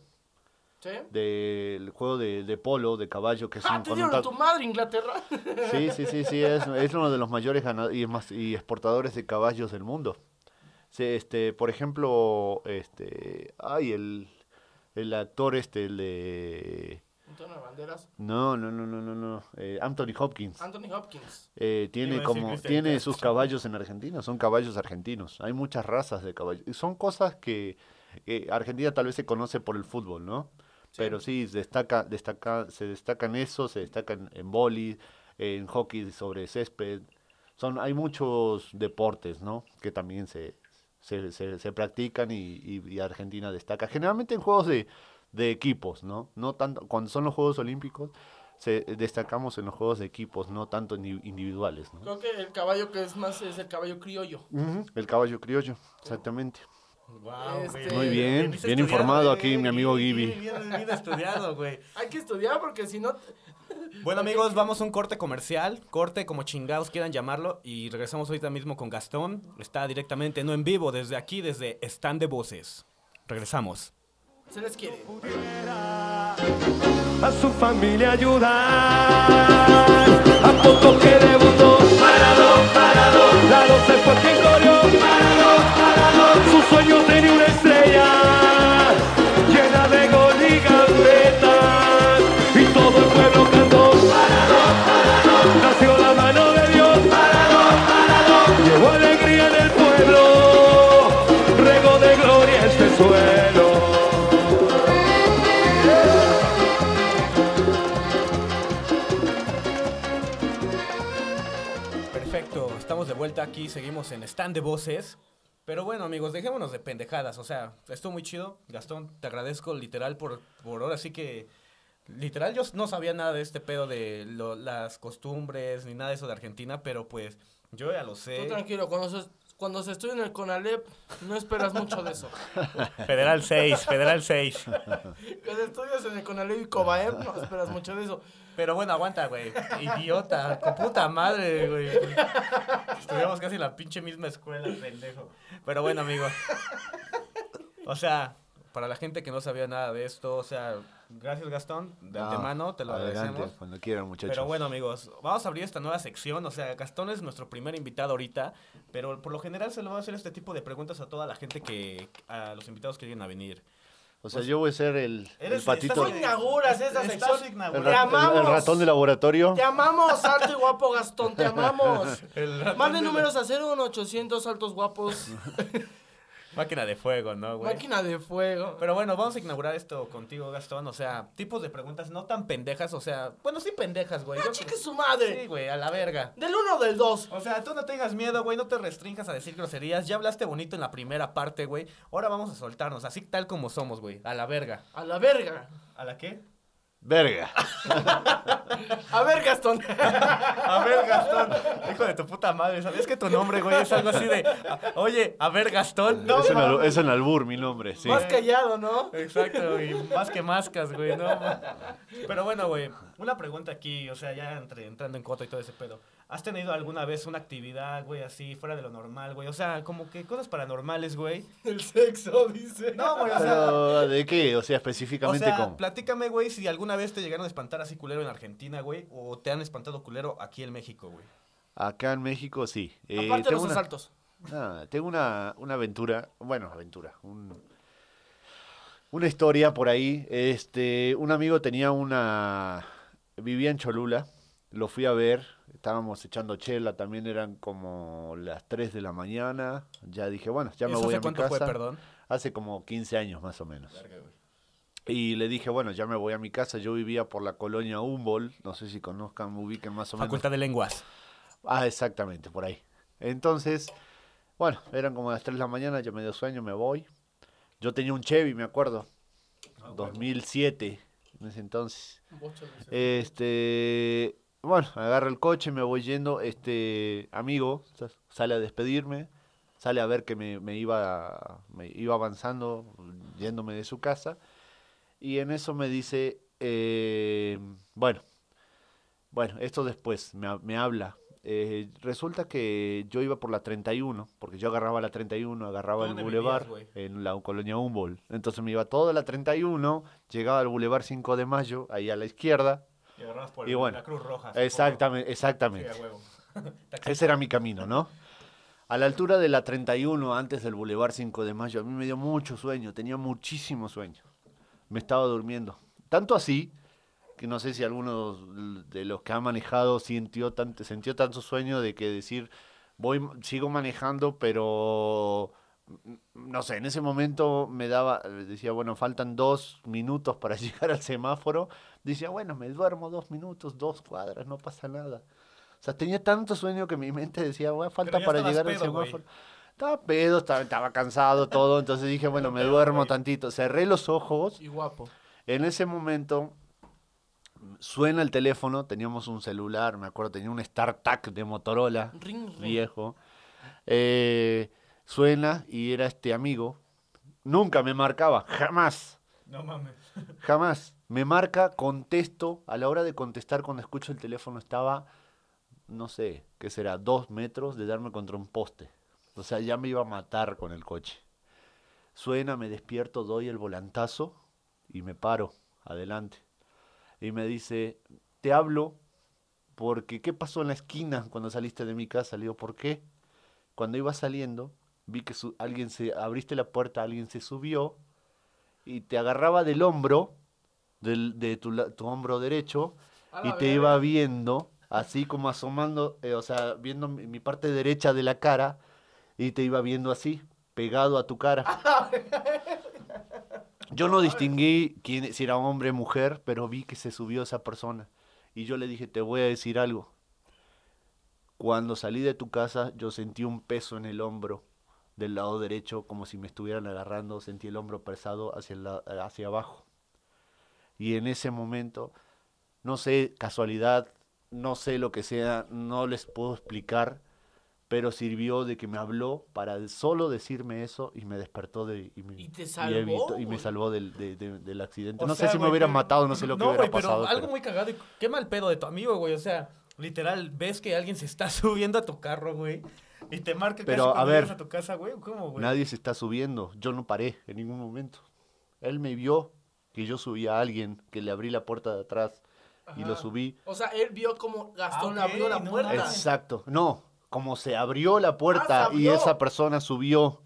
¿Sí?
Del juego de, de, polo, de caballo, que es
ah, un... te dieron tu madre, Inglaterra.
Sí, sí, sí, sí. Es, es uno de los mayores ganadores y, más, y exportadores de caballos del mundo este, por ejemplo, este, ay, el, el actor este, el de...
¿Antonio Banderas?
No, no, no, no, no, no. Eh, Anthony Hopkins.
Anthony Hopkins.
Eh, tiene como, tiene sus caballos en Argentina, son caballos argentinos. Hay muchas razas de caballos. Y son cosas que Argentina tal vez se conoce por el fútbol, ¿no? Pero sí, destaca, destaca, se destacan eso, se destacan en boli, en hockey sobre césped. Son, hay muchos deportes, ¿no? Que también se, se, se, practican y, Argentina destaca. Generalmente en juegos de, de, equipos, ¿no? no tanto Cuando son los Juegos Olímpicos, se, destacamos en los juegos de equipos, no tanto individuales. ¿no?
Creo que el caballo que es más es el caballo criollo.
el caballo criollo, exactamente. Este, Muy bien, bien, informado aquí mi amigo Gibi.
Bien, bien estudiado, güey.
Hay que estudiar porque si no
bueno, amigos, vamos a un corte comercial. Corte, como chingados quieran llamarlo. Y regresamos ahorita mismo con Gastón. Está directamente, no en vivo, desde aquí, desde Stand de Voces. Regresamos.
Se les quiere.
a su familia ayudar. A poco que debutó, parado, parado, lado se fue
vuelta aquí, seguimos en stand de voces. Pero bueno, amigos, dejémonos de pendejadas. O sea, estuvo muy chido. Gastón, te agradezco literal por, por ahora sí que. Literal, yo no sabía nada de este pedo de lo- las costumbres ni nada de eso de Argentina, pero pues yo ya lo
Tú
sé.
tranquilo, cuando se, cuando se estudia en el CONALEP, no esperas mucho de eso.
Federal 6, Federal 6.
Cuando estudias en el CONALEP y COBAEP, no esperas mucho de eso.
Pero bueno, aguanta, güey. Idiota, con puta madre, güey. Estudiamos casi en la pinche misma escuela, pendejo. Pero bueno, amigo. O sea, para la gente que no sabía nada de esto, o sea, gracias Gastón, de
No,
antemano, te lo
adelante,
agradecemos.
Cuando quieran, muchachos.
Pero bueno, amigos, vamos a abrir esta nueva sección. O sea, Gastón es nuestro primer invitado ahorita, pero por lo general se le va a hacer este tipo de preguntas a toda la gente que, a los invitados que lleguen a venir.
O sea, yo voy a ser el, el
Eres-
patito,
Tú
estás-
inauguras esa
Estás
sección.
el.
Te
ra- el- el
amamos.
ratón de laboratorio.
Te amamos, alto y guapo Gastón, te amamos.
El ratón
Manden
de-
números a 01800 altos guapos.
Máquina de fuego, ¿no, güey?
Máquina de fuego.
Pero bueno, vamos a inaugurar esto contigo, Gastón. O sea, tipos de preguntas no tan pendejas. O sea, bueno, sí pendejas, güey.
Ah,
Yo
chique
creo-
su madre.
Sí, güey, a la verga.
Del 1 o del 2.
O sea, tú no tengas miedo, güey, no te restringas a decir groserías. Ya hablaste bonito en la primera parte, güey. Ahora vamos a soltarnos, así tal como somos, güey. A la verga.
A la verga.
¿A la qué?
Verga.
A ver, Gastón.
A ver, Gastón. Hijo de tu puta madre, ¿sabías que tu nombre, güey, es algo así de. a- Oye, a ver, Gastón. No,
es, en albur mi nombre, sí.
Más callado, ¿no?
Exacto, güey. Más que mascas, güey, ¿no? Pero bueno, güey. Una pregunta aquí, o sea, ya entre- entrando en cota y todo ese pedo. ¿Has tenido alguna vez una actividad, güey, así, fuera de lo normal, güey? O sea, como que cosas paranormales, güey.
El sexo, dice.
No, güey, o sea.
Pero, ¿de qué? O sea,
O
específicamente
sea,
cómo.
platícame, güey, si alguna vez te llegaron a espantar así culero en Argentina, güey, o te han espantado culero aquí en México, güey.
Acá en México, sí. Eh,
Aparte de
tengo
los
una-
asaltos.
Ah, tengo una, una aventura, bueno, aventura, un- una historia por ahí. Este, un amigo tenía una, vivía en Cholula, lo fui a ver, estábamos echando chela, también eran como las 3 de la mañana. Ya dije, bueno, ya me
¿Eso
voy a mi
cuánto
casa.
fue, perdón?
Hace como 15 años más o menos. Y le dije, bueno, ya me voy a mi casa. Yo vivía por la colonia Humboldt, no sé si conozcan, ubiquen más o menos.
Facultad de Lenguas.
Ah, exactamente, por ahí. Entonces, bueno, eran como las 3 de la mañana, yo me dio sueño, me voy. Yo tenía un Chevy, me acuerdo, 2007, en ese entonces. Este, bueno, agarro el coche, me voy yendo, este amigo sa- sale a despedirme, sale a ver que me, me iba, me iba avanzando, yéndome de su casa, y en eso me dice, eh, bueno, bueno, esto después me, me habla. Eh, resulta que yo iba por la 31, porque yo agarraba la 31, agarraba el
¿Dónde
bulevar en la colonia Humboldt. Entonces me iba toda la 31, llegaba al bulevar 5 de mayo, ahí a la izquierda.
Y agarrabas por
Y bueno,
la Cruz Roja.
Exactamente,
Sí,
exactamente.
a huevo.
Ese era mi camino, ¿no? A la altura de la 31, antes del Boulevard 5 de Mayo, a mí me dio mucho sueño, tenía muchísimo sueño. Me estaba durmiendo. Tanto así, que no sé si alguno de los que ha manejado sintió, tanto, sintió tanto sueño de que decir, voy, sigo manejando, pero mm, no sé, en ese momento me daba, decía, bueno, faltan dos minutos para llegar al semáforo. Decía, bueno, me duermo dos minutos, dos cuadras, no pasa nada. O sea, tenía tanto sueño que mi mente decía, bueno, falta para llegar al semáforo. Estaba pedo, estaba, estaba cansado, todo. Entonces dije, bueno, me duermo tantito. Cerré los ojos.
Y guapo.
En ese momento suena el teléfono. Teníamos un celular, me acuerdo, tenía un StarTAC de Motorola,
Ring, ring.
viejo. Eh, suena y era este amigo. Nunca me marcaba, jamás.
No mames.
Jamás. Me marca, contesto. A la hora de contestar, cuando escucho el teléfono, estaba, no sé, ¿qué será? Dos metros de darme contra un poste. O sea, ya me iba a matar con el coche. Suena, me despierto, doy el volantazo y me paro. adelante. Y me dice, te hablo porque ¿qué pasó en la esquina cuando saliste de mi casa? Le digo, ¿por qué? Cuando iba saliendo, vi que alguien se, abriste la puerta, alguien se subió y te agarraba del hombro, del, de tu, tu hombro derecho, y te iba viendo, así como asomando, eh, o sea, viendo mi, parte derecha de la cara, y te iba viendo así, pegado a tu cara. Yo no distinguí quién, si era hombre o mujer, pero vi que se subió esa persona. Y yo le dije, te voy a decir algo. Cuando salí de tu casa, yo sentí un peso en el hombro del lado derecho, como si me estuvieran agarrando, sentí el hombro pesado hacia, hacia abajo. Y en ese momento, no sé, casualidad, no sé lo que sea, no les puedo explicar, pero sirvió de que me habló para solo decirme eso y me despertó de y me,
te salvó,
y, me salvó del, del accidente. no sé si me hubieran matado, no sé lo que hubiera pasado.
algo muy cagado, y qué mal pedo de tu amigo, güey, o sea, literal, ves que alguien se está subiendo a tu carro, güey. Y te marca
Pero, a ver,
a tu casa, güey. ¿Cómo, güey?
Nadie se está subiendo. Yo no paré en ningún momento. Él me vio que yo subí a alguien, que le abrí la puerta de atrás y lo subí.
O sea, él vio como Gastón ah, abrió la puerta.
Exacto. No, como se abrió la puerta ah, y esa persona subió.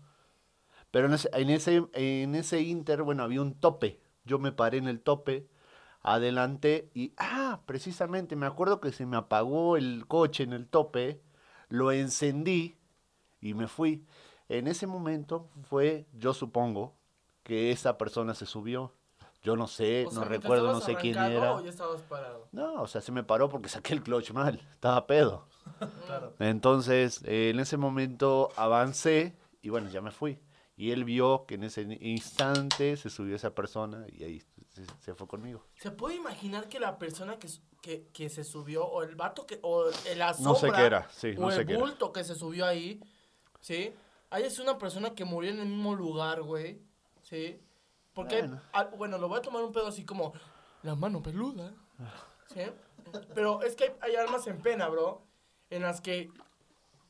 Pero en ese, en ese, en ese inter, bueno, había un tope. Yo me paré en el tope, adelante y, ah, precisamente, me acuerdo que se me apagó el coche en el tope, lo encendí y me fui. En ese momento fue, yo supongo, que esa persona se subió. Yo no sé, no recuerdo, no sé quién era.
O ya estabas parado?
No, o sea, se me paró porque saqué el clutch mal, estaba pedo. Entonces, eh, en ese momento avancé y bueno, ya me fui. Y él vio que en ese instante se subió esa persona y ahí se, fue conmigo.
¿Se puede imaginar que la persona que, que, que se subió, o el vato que, o la sombra,
no sé qué era, sí,
o el bulto que se subió ahí, ¿sí? Ahí es una persona que murió en el mismo lugar, güey, ¿sí? Porque, bueno. bueno, lo voy a tomar un pedo así como la mano peluda, ¿sí? Pero es que hay, hay armas en pena, bro en las que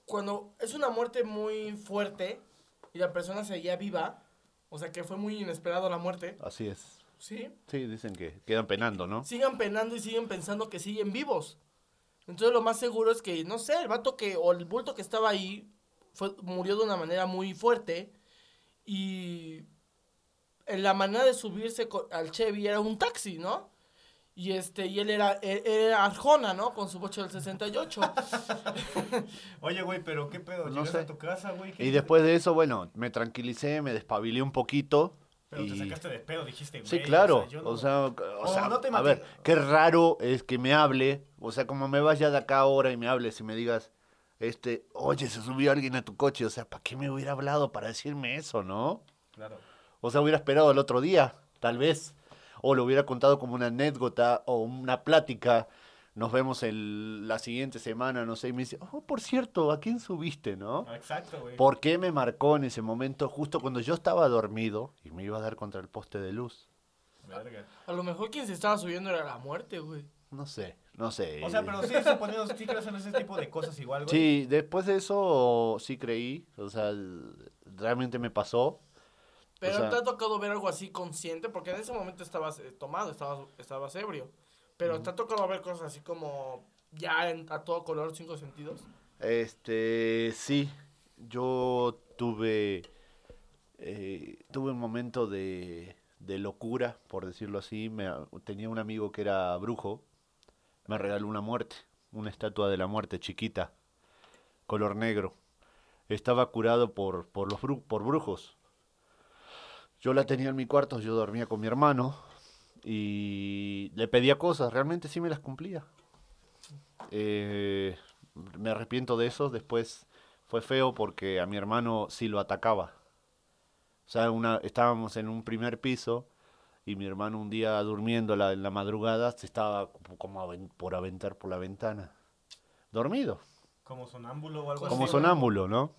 cuando es una muerte muy fuerte y la persona seguía viva, o sea que fue muy inesperado la muerte.
Así es.
¿Sí?
Sí, dicen que quedan penando, ¿no?
Sigan penando y siguen pensando que siguen vivos. Entonces lo más seguro es que, no sé, el vato que, o el bulto que estaba ahí, fue, murió de una manera muy fuerte y la manera de subirse al Chevy era un taxi, ¿no? Y este, y él era, era Arjona, ¿no? Con su bocho del 68.
Oye, güey, pero qué pedo, no sé. a tu casa, güey.
Y después de eso, bueno, me tranquilicé, me despabilé un poquito.
Pero te sacaste de pedo, dijiste, güey.
Sí, claro. O sea, o sea, a ver, qué raro es que me hable, o sea, como me vaya de acá ahora y me hables y me digas, este, oye, se subió alguien a tu coche, o sea, ¿para qué me hubiera hablado para decirme eso, no?
Claro.
O sea, hubiera esperado el otro día, tal vez o lo hubiera contado como una anécdota o una plática. Nos vemos el, la siguiente semana, no sé, y me dice, oh, por cierto, ¿a quién subiste, no?
Exacto, güey.
¿Por qué me marcó en ese momento justo cuando yo estaba dormido y me iba a dar contra el poste de luz?
A lo mejor quien se estaba subiendo era la muerte, güey.
No sé, no sé.
O sea, pero sí, suponiendo, sí crees en ese tipo de cosas igual, güey.
Sí, después de eso sí creí, o sea, realmente me pasó.
Pero te ha tocado ver algo así consciente, porque en ese momento estabas eh, tomado, estabas, estabas ebrio. Pero te ha tocado ver cosas así como ya a todo color, cinco sentidos.
Este, sí, yo tuve, eh, tuve un momento de, de locura, por decirlo así. Me, tenía un amigo que era brujo, me regaló una muerte, una estatua de la muerte chiquita, color negro. Estaba curado por, por, los por brujos yo la tenía en mi cuarto, yo dormía con mi hermano y le pedía cosas, realmente sí me las cumplía. Eh, me arrepiento de eso, después fue feo porque a mi hermano sí lo atacaba. O sea, una, estábamos en un primer piso y mi hermano un día durmiendo en la madrugada se estaba como por aventar por la ventana. Dormido.
Como sonámbulo o algo
así. Como sonámbulo, ¿no?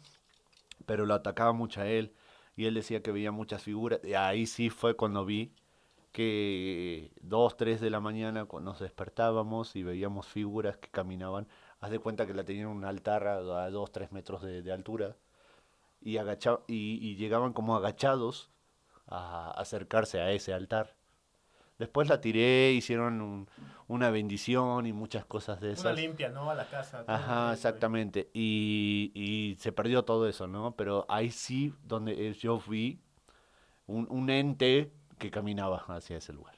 Pero lo atacaba mucho a él y él decía que veía muchas figuras. Y ahí sí fue cuando vi que dos, tres de la mañana nos despertábamos y veíamos figuras que caminaban. Haz de cuenta que la tenían un altar a, dos, tres metros de, altura y, y, llegaban como agachados a acercarse a ese altar. Después la tiré, hicieron una bendición y muchas cosas de esas. Una
limpia, ¿no? A la casa.
Ajá, exactamente. Y, y, se perdió todo eso, ¿no? Pero ahí sí, donde yo vi un, un ente que caminaba hacia ese lugar.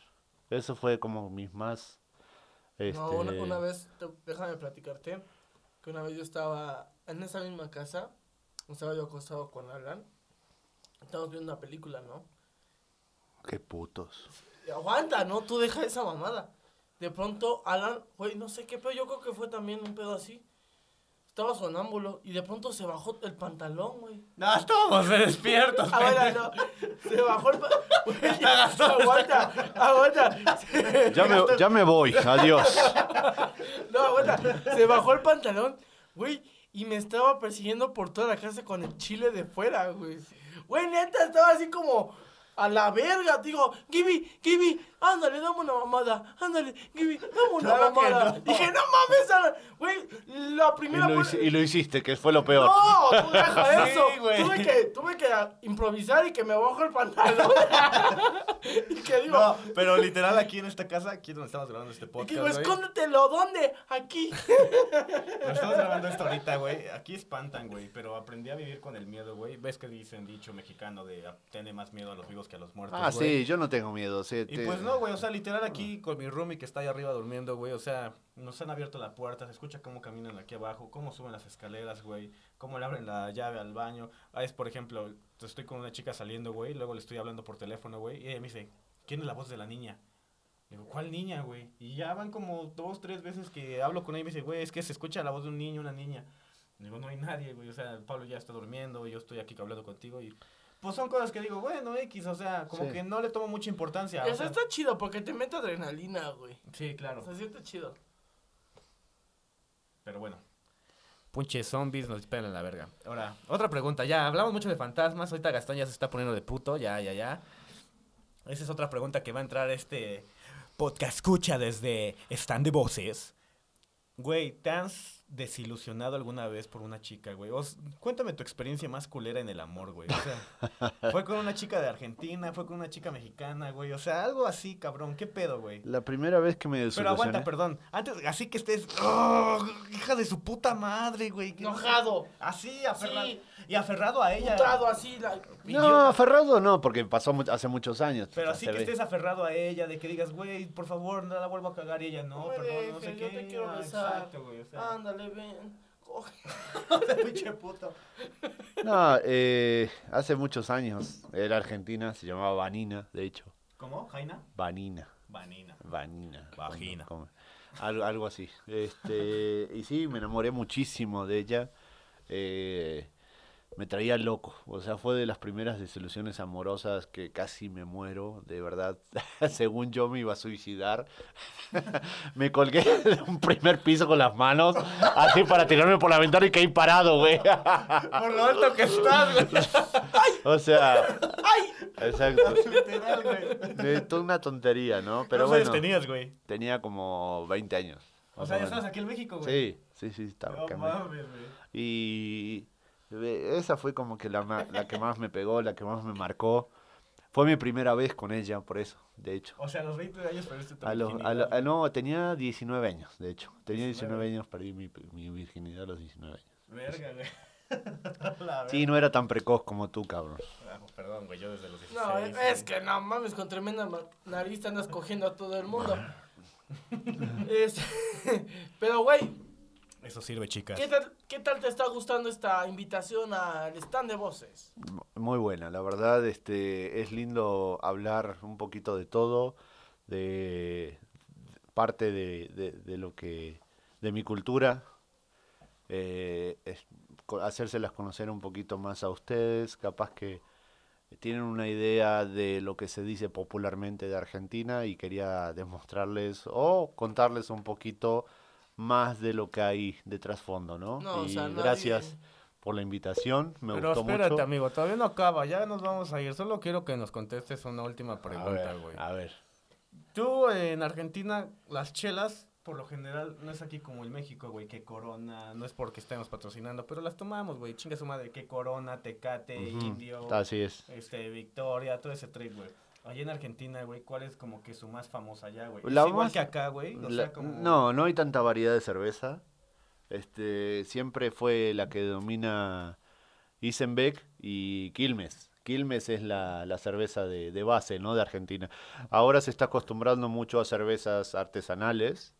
Eso fue como mis más...
Este... No, una, una vez, déjame platicarte, que una vez yo estaba en esa misma casa, estaba yo acostado con Alan, estábamos viendo una película, ¿no?
Qué putos.
Aguanta, ¿no? Tú deja esa mamada. De pronto, Alan, güey, no sé qué pero yo creo que fue también un pedo así. Estaba sonámbulo y de pronto se bajó el pantalón, güey.
No, estábamos despiertos.
Ah, no. Se bajó el pantalón. aguanta, aguanta.
Ya me, ya me voy, adiós.
No, aguanta. Se bajó el pantalón, güey, y me estaba persiguiendo por toda la casa con el chile de fuera, güey. Güey, neta, estaba así como a la verga. Digo, Gibi, Gibi, ándale, dame una mamada. Ándale, Gibi, dame una mamada. Dije, no mames, güey, la primera.
Y lo, y lo, hiciste, que fue lo peor.
No, tú deja eso. tuve, que, tuve que improvisar y que me bajo el pantalón. y que digo. No,
pero literal aquí en esta casa, aquí donde estamos grabando este podcast.
digo, escóndetelo, ¿dónde? Aquí.
Lo estamos grabando esto ahorita, güey. Aquí espantan, güey. Pero aprendí a vivir con el miedo, güey. Ves que dicen dicho mexicano de tener más miedo a los vivos que a los muertos.
Ah, sí, yo no tengo miedo. Sí,
y pues no, güey, o sea, literal aquí con mi roomie que está ahí arriba durmiendo, güey, o sea, nos han abierto la puerta, se escucha cómo caminan aquí abajo, cómo suben las escaleras, güey, cómo le abren la llave al baño. Ah, es, por ejemplo, estoy con una chica saliendo, güey, luego le estoy hablando por teléfono, güey, y ella me dice, ¿quién es la voz de la niña? Digo, ¿cuál niña, güey? Y ya van como dos, tres veces que hablo con ella y me dice, güey, es que se escucha la voz de un niño, una niña. Digo, no hay nadie, güey, o sea, Pablo ya está durmiendo, yo estoy aquí hablando contigo y pues son cosas que digo, bueno, X, o sea, como que no le tomo mucha importancia.
Eso está chido porque te mete adrenalina, güey.
Sí, claro.
Se siente chido.
Pero bueno. Punche zombies nos esperan en la verga. Ahora, otra pregunta. Ya, hablamos mucho de fantasmas. Ahorita Gastón ya se está poniendo de puto. Ya, ya, ya. Esa es otra pregunta que va a entrar este podcast escucha desde Stand de Voces. Güey, ¿te has desilusionado alguna vez por una chica, güey? cuéntame tu experiencia más culera en el amor, güey. O sea, fue con una chica de Argentina, fue con una chica mexicana, güey. O sea, algo así, cabrón. ¿Qué pedo, güey?
La primera vez que me desilusioné.
Pero aguanta, perdón. Antes, así que estés. ¡Oh, hija de su puta madre, güey!
Enojado.
Así, aferrado. Y aferrado a ella.
Putado, así.
No, aferrado no, porque pasó hace muchos años.
Pero así que estés aferrado a ella, de que digas, güey, por favor, no la vuelvo a cagar. Y ella, no, perdón, no sé qué.
Yo te quiero besar. Exacto, güey. Ándale, ven.
Pinche puto.
No, eh, hace muchos años era argentina, se llamaba Vanina, de hecho.
¿Cómo? ¿Jaina?
Vanina.
Vanina.
Vanina.
Vagina.
algo, algo así. Este, y sí, me enamoré muchísimo de ella. Eh, me traía loco. O sea, fue de las primeras desilusiones amorosas que casi me muero, de verdad. Según yo me iba a suicidar. me colgué de un primer piso con las manos, así para tirarme por la ventana y caí parado, güey.
por lo alto que estás, güey.
o sea, ¡Ay! exacto. De toda una tontería, ¿no? Pero
¿Cuántos
bueno,
tenías, güey?
Tenía como 20 años.
O sea, ya estabas aquí en México, güey.
Sí, sí, sí, estaba acá. Mames, y esa fue como que la, la que más me pegó, la que más me marcó. Fue mi primera vez con ella, por eso, de hecho.
O sea, a los 20 años perdiste tu a
virginidad. no, tenía 19 años, de hecho. Tenía 19, años, perdí mi, mi, virginidad a los 19 años.
Verga, güey.
sí, no era tan precoz como tú, cabrón.
Ah, perdón, güey, yo desde los 16.
No, es que no mames, con tremenda nariz andas cogiendo a todo el mundo. es, pero, güey,
eso sirve, chicas.
¿Qué tal, te está gustando esta invitación al stand de voces?
Muy buena, la verdad, este, es lindo hablar un poquito de todo, de parte de, lo que, de mi cultura, eh, hacérselas conocer un poquito más a ustedes, capaz que tienen una idea de lo que se dice popularmente de Argentina y quería demostrarles o contarles un poquito más de lo que hay de trasfondo, ¿no? y gracias por la invitación, me
Pero
gustó
espérate, amigo, todavía no acaba, ya nos vamos a ir. Solo quiero que nos contestes una última pregunta, güey.
A, ver.
Tú en Argentina, las chelas, por lo general, no es aquí como en México, güey, que Corona, no es porque estemos patrocinando, pero las tomamos, güey, chinga su madre, que Corona, Tecate, Indio.
Así es.
Este, Victoria, todo ese trip, güey. Allá en Argentina, güey, ¿cuál es como que su más famosa allá, güey? ¿Es igual que acá, güey?
No, no hay tanta variedad de cerveza. Este, siempre fue la que domina Isenbeck y Quilmes. Quilmes es la, la cerveza de, de, base, ¿no? De Argentina. Ahora se está acostumbrando mucho a cervezas artesanales,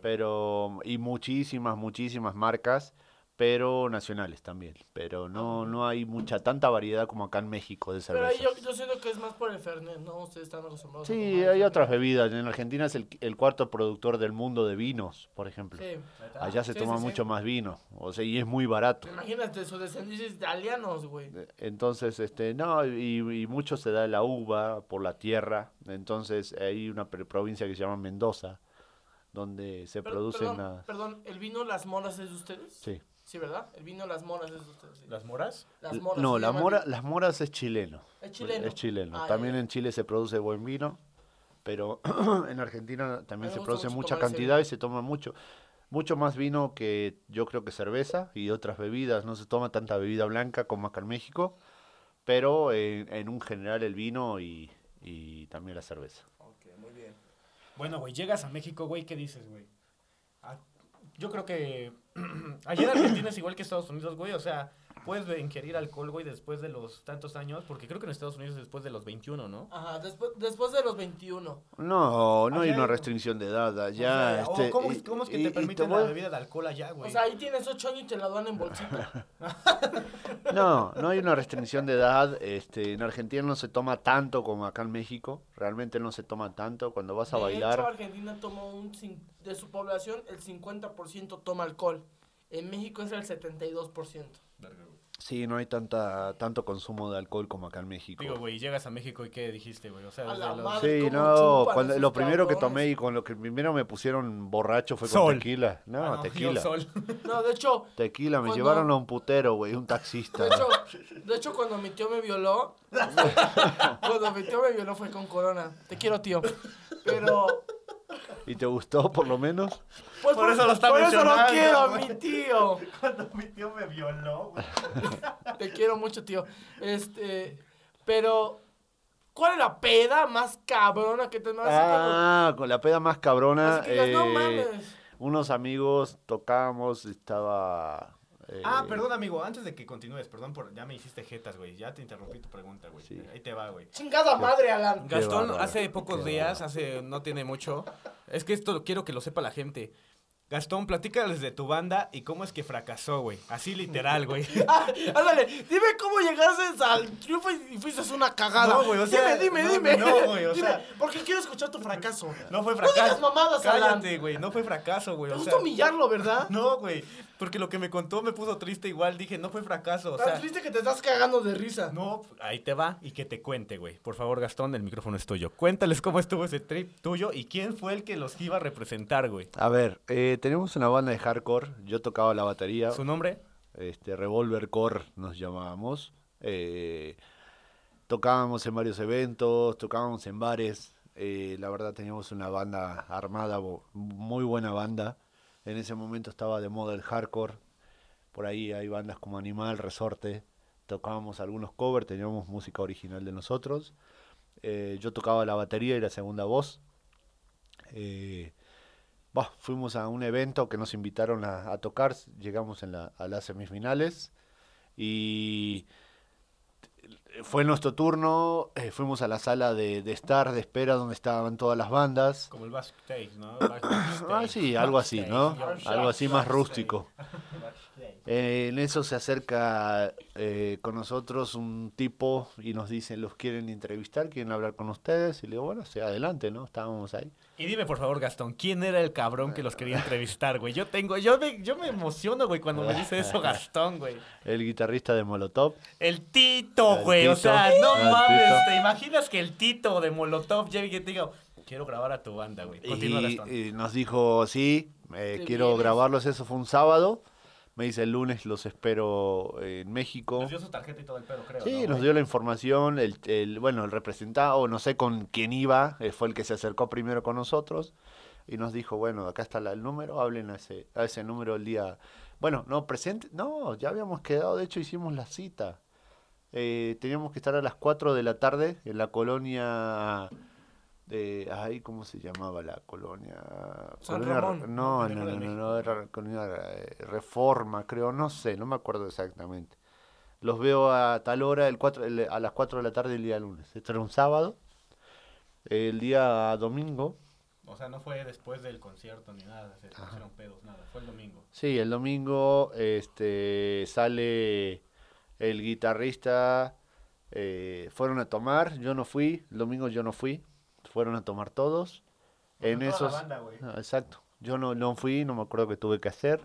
pero y muchísimas, muchísimas marcas pero nacionales también. Pero no, no hay mucha, tanta variedad como acá en México de cervezas.
Pero yo, yo siento que es más por el Fernet, ¿no? Ustedes están acostumbrados
Sí, hay otras bebidas. En Argentina es el, el, cuarto productor del mundo de vinos, por ejemplo. Sí. Allá se toma mucho más vino, o sea, y es muy barato.
Imagínate, sus descendientes italianos, güey. Eh,
entonces, este, no, y, y mucho se da la uva por la tierra. Entonces, hay una provincia que se llama Mendoza, donde se produce
perdón, Perdón, ¿el vino Las Moras es de ustedes?
Sí.
Sí, ¿verdad? El vino Las Moras es usted. Sí.
¿Las Moras?
Las Moras.
No, la mora, Las Moras es chileno.
Es chileno.
Es chileno. Ah, también en Chile se produce buen vino, pero en Argentina también se produce mucha cantidad y se toma mucho. Mucho más vino que yo creo que cerveza y otras bebidas. No se toma tanta bebida blanca como acá en México, pero en, en un general el vino y, y también la cerveza.
Ok, muy bien. Bueno, güey, llegas a México, güey, ¿qué dices, güey? Yo creo que allá en Argentina es igual que Estados Unidos, güey. O sea, puedes ingerir alcohol, güey, después de los tantos años, porque creo que en Estados Unidos es después de los 21, ¿no?
Ajá, después, después de los 21.
No, no hay una restricción de edad allá. este,
¿cómo, es, ¿cómo, es, que te permiten la bebida de alcohol allá, güey?
O sea, ahí tienes 8 años y te la dan en bolsita.
no, no hay una restricción de edad. Este, en Argentina no se toma tanto como acá en México. Realmente no se toma tanto. Cuando vas a
de
bailar...
Hecho, Argentina toma un... De su población, el 50% toma alcohol. En México es el 72%.
Sí, no hay tanta tanto consumo de alcohol como acá en México.
Digo, güey, llegas a México y qué dijiste, güey? O sea,
Sí, no, cuando, lo primero que tomé y con lo que primero me pusieron borracho fue con tequila. No, ah, tequila.
No, de hecho...
Tequila, me llevaron a un putero, güey, un taxista.
De hecho, de hecho, cuando mi tío me violó, cuando mi tío me violó fue con corona. Te quiero, tío. Pero
¿Y te gustó por lo menos?
Pues por, eso lo está Por eso lo quiero, mi tío.
Cuando mi tío me violó,
Te quiero mucho, tío. Este, pero ¿cuál es la peda más cabrona que te
Ah, con la peda más cabrona. eh, no mames. Unos amigos tocábamos, estaba
ah, eh, perdón, amigo, antes de que continúes, perdón por. Ya me hiciste jetas, güey. Ya te interrumpí tu pregunta, güey. Ahí te va, güey.
Chingada madre, Alan.
Gastón, hace pocos días, hace. No tiene mucho. Es que esto quiero que lo sepa la gente. Gastón, platícales de tu banda y cómo es que fracasó, güey. Así literal, güey.
ah, ándale, dime cómo llegaste al triunfo y fuiste una cagada. No, güey, o sea. Dime, dime, dime. No, güey, o sea. Porque quiero escuchar tu fracaso.
No fue fracaso.
No mamadas,
Cállate, güey. No fue fracaso, güey.
Te gusta humillarlo, ¿verdad?
No, güey. Porque lo que me contó me puso triste igual. Dije, no fue fracaso. O sea,
triste que te estás cagando de risa.
No, ahí te va y que te cuente, güey. Por favor, Gastón, el micrófono es tuyo. Cuéntales cómo estuvo ese trip tuyo y quién fue el que los iba a representar, güey.
A ver, eh, tenemos una banda de hardcore. Yo tocaba la batería.
¿Su nombre?
Este, Revolver Core nos llamábamos. Eh, tocábamos en varios eventos, tocábamos en bares. Eh, la verdad teníamos una banda armada, muy buena banda. En ese momento estaba de moda el hardcore. Por ahí hay bandas como Animal, Resorte. Tocábamos algunos covers, teníamos música original de nosotros. Eh, yo tocaba la batería y la segunda voz. Eh, fuimos a un evento que nos invitaron a, tocar. Llegamos en la, a las semifinales. Y fue nuestro turno, eh, fuimos a la sala de, de, estar, de espera, donde estaban todas las bandas.
Como el backstage, ¿no?
ah, sí, algo así, ¿no? Algo así más rústico. Eh, en eso se acerca eh, con nosotros un tipo y nos dice, los quieren entrevistar, quieren hablar con ustedes. Y le digo, bueno, sí, adelante, ¿no? Estábamos ahí.
Y dime, por favor, Gastón, ¿quién era el cabrón que los quería entrevistar, güey? Yo tengo, yo me, yo me emociono, güey, cuando me dice eso Gastón, güey.
El guitarrista de Molotov.
El Tito, güey. O sea, no mames, ¿te imaginas que el Tito de Molotov llegue y te diga, quiero grabar a tu banda, güey?
Continúa, Gastón. Y nos dijo, sí, eh, quiero grabarlos, eso fue un sábado. Me dice el lunes los espero en México.
Nos dio su tarjeta y todo el pedo, creo.
Sí, nos dio la información. El, el, bueno, el representado, no sé con quién iba, eh, fue el que se acercó primero con nosotros y nos dijo, bueno, acá está el número, hablen a ese, a ese número el día. Bueno, no, presente, no, ya habíamos quedado, de hecho hicimos la cita. eh, teníamos que estar a las 4 de la tarde en la colonia de ay cómo se llamaba la colonia
San
Colonia-
Ramón.
no no no no, no, era colonia eh, Reforma creo no sé no me acuerdo exactamente los veo a tal hora el cuatro, el- a las 4 de la tarde el día lunes esto era un sábado el día domingo
O sea, no fue después del concierto ni nada, se pusieron pedos, nada. Fue el domingo.
Sí, el domingo este, sale el guitarrista, eh, fueron a tomar, yo no fui, el domingo yo no fui, fueron a tomar todos. En
toda la
esos,
banda.
Ah, exacto, yo no, no fui, no me acuerdo qué tuve que hacer.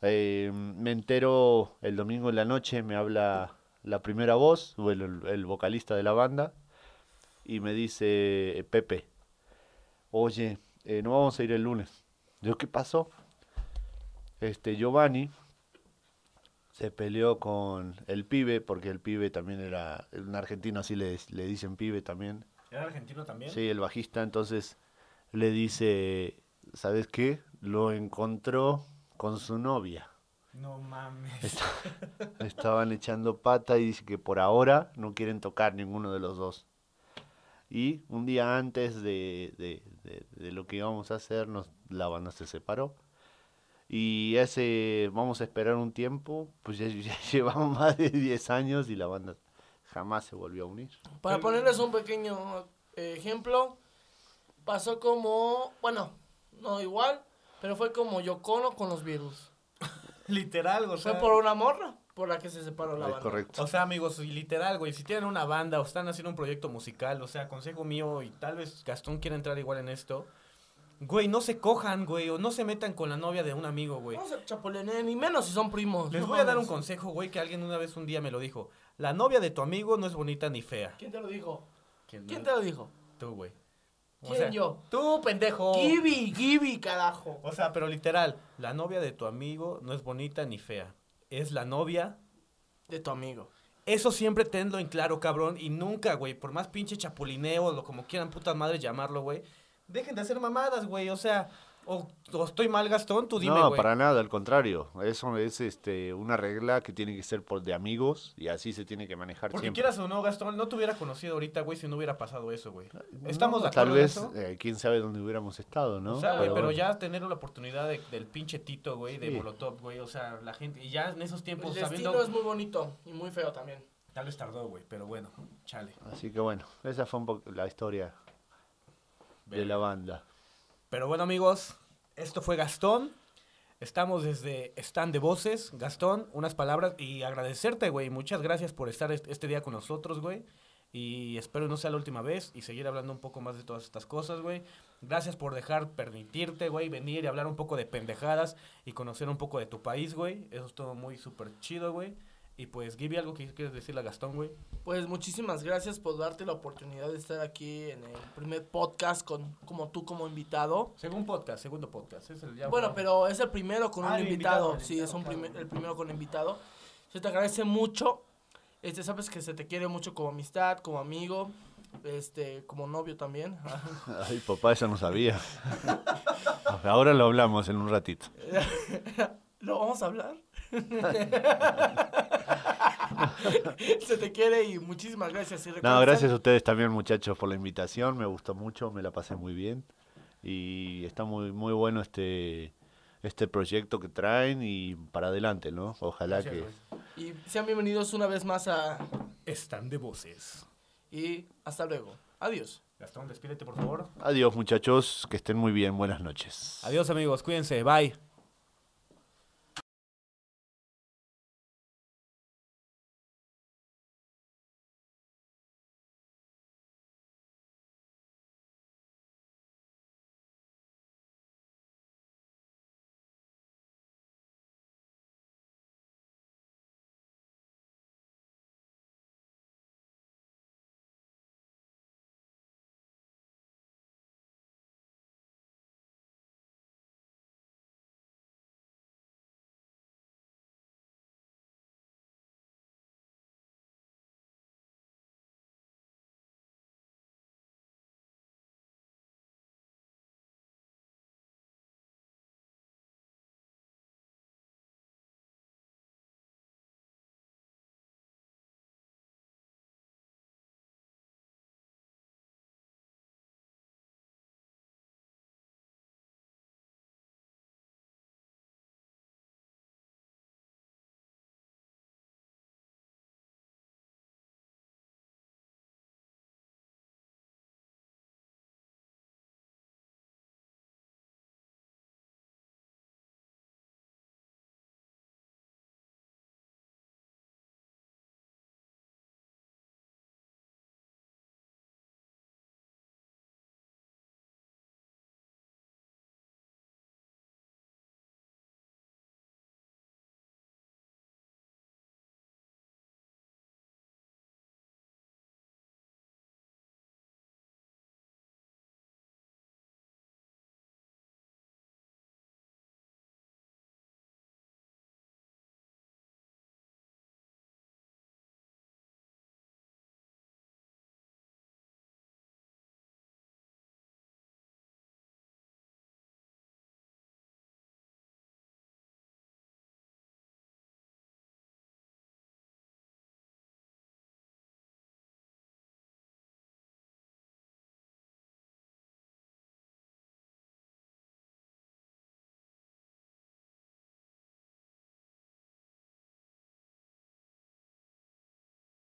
Eh, me entero el domingo en la noche, me habla la primera voz, o el, el vocalista de la banda, y me dice, Pepe, oye, eh, no vamos a ir el lunes. Yo, ¿qué pasó? Este, Giovanni se peleó con el pibe, porque el pibe también era, un argentino así le, le dicen pibe también.
¿Era argentino también?
Sí, el bajista, entonces le dice, ¿sabes qué? Lo encontró con su novia.
No mames.
Está- Estaban echando pata y dice que por ahora no quieren tocar ninguno de los dos. Y un día antes de, de- de- de lo que íbamos a hacer, nos, la banda se separó. Y ese, vamos a esperar un tiempo, pues ya, ya llevamos más de 10 años y la banda jamás se volvió a unir.
Para ponerles un pequeño eh, ejemplo, pasó como, bueno, no igual, pero fue como Yocono con los virus.
Literal, o sea.
Fue por una morra por la que se separó la
Es
banda.
correcto.
O sea, amigos, y literal, güey, si tienen una banda o están haciendo un proyecto musical, o sea, consejo mío, y tal vez Gastón quiera entrar igual en esto, güey, no se cojan, güey, o no se metan con la novia de un amigo, güey.
No se chapulineen, ni menos si son primos.
Les
no
voy a dar un consejo, güey, que alguien una vez un día me lo dijo. La novia de tu amigo no es bonita ni fea.
¿Quién te lo dijo?
¿Quién,
¿Quién te lo dijo?
Tú, güey. O
¿Quién, yo?
Tú, pendejo.
Gibi, Gibi, carajo.
O sea, pero literal, la novia de tu amigo no es bonita ni fea. Es la novia
De tu amigo.
Eso siempre tenlo en claro, cabrón. Y nunca, güey, por más pinche chapulineo o como quieran putas madres llamarlo, güey. Dejen de hacer mamadas, güey. O sea, o, o estoy mal, Gastón, tú dime,
no, para nada, al contrario. Eso es este, una regla que tiene que ser por de amigos y así se tiene que manejar
Porque
siempre.
quieras o no, Gastón, no te hubiera conocido ahorita, güey, si no hubiera pasado eso, güey. ¿Estamos de
No, Tal
en
vez,
eso?
eh, quién sabe dónde hubiéramos estado, ¿no?
O sea, güey, pero
bueno.
ya tener la oportunidad de- del pinche Tito, güey, de. Molotov, güey, o sea, la gente, y ya en esos
El
tiempos
destino
sabiendo,
es muy bonito y muy feo también.
tal vez tardó, güey, pero bueno, chale.
Así que bueno, esa fue un poco la historia de la banda.
Pero bueno, amigos, esto fue Gastón. Estamos desde Stand de Voces. Gastón, unas palabras y agradecerte, güey. Muchas gracias por estar est- este día con nosotros, güey. Y espero no sea la última vez y seguir hablando un poco más de todas estas cosas, güey. Gracias por dejar permitirte, güey, venir y hablar un poco de pendejadas y conocer un poco de tu país, güey. Eso es todo muy súper chido, güey. Y pues, Gibi, algo que quieres decirle a Gastón, güey.
Pues muchísimas gracias por darte la oportunidad de estar aquí en el primer podcast con como tú como invitado.
Según podcast, segundo podcast. Es el ya-
Bueno, pero es el primero con
Ah,
un invitado. Sí,
invitado,
es un
claro.
primer- el primero con invitado. Se te agradece mucho. Este, sabes que se te quiere mucho como amistad, como amigo, este, como novio también.
Ay, papá, eso no sabía. Ahora lo hablamos en un ratito.
¿Lo vamos a hablar? se te quiere y muchísimas gracias. Y
No, gracias a ustedes también, muchachos, por la invitación. Me gustó mucho, me la pasé muy bien. Y está muy, muy bueno este, este proyecto que traen y para adelante, ¿no? Ojalá
Gracias,
que...
güey.
Y sean bienvenidos una vez más a...
Stand de Voces.
Y hasta luego. Adiós.
Gastón, despídete, por favor.
Adiós, muchachos, que estén muy bien. Buenas noches.
Adiós, amigos. Cuídense. Bye.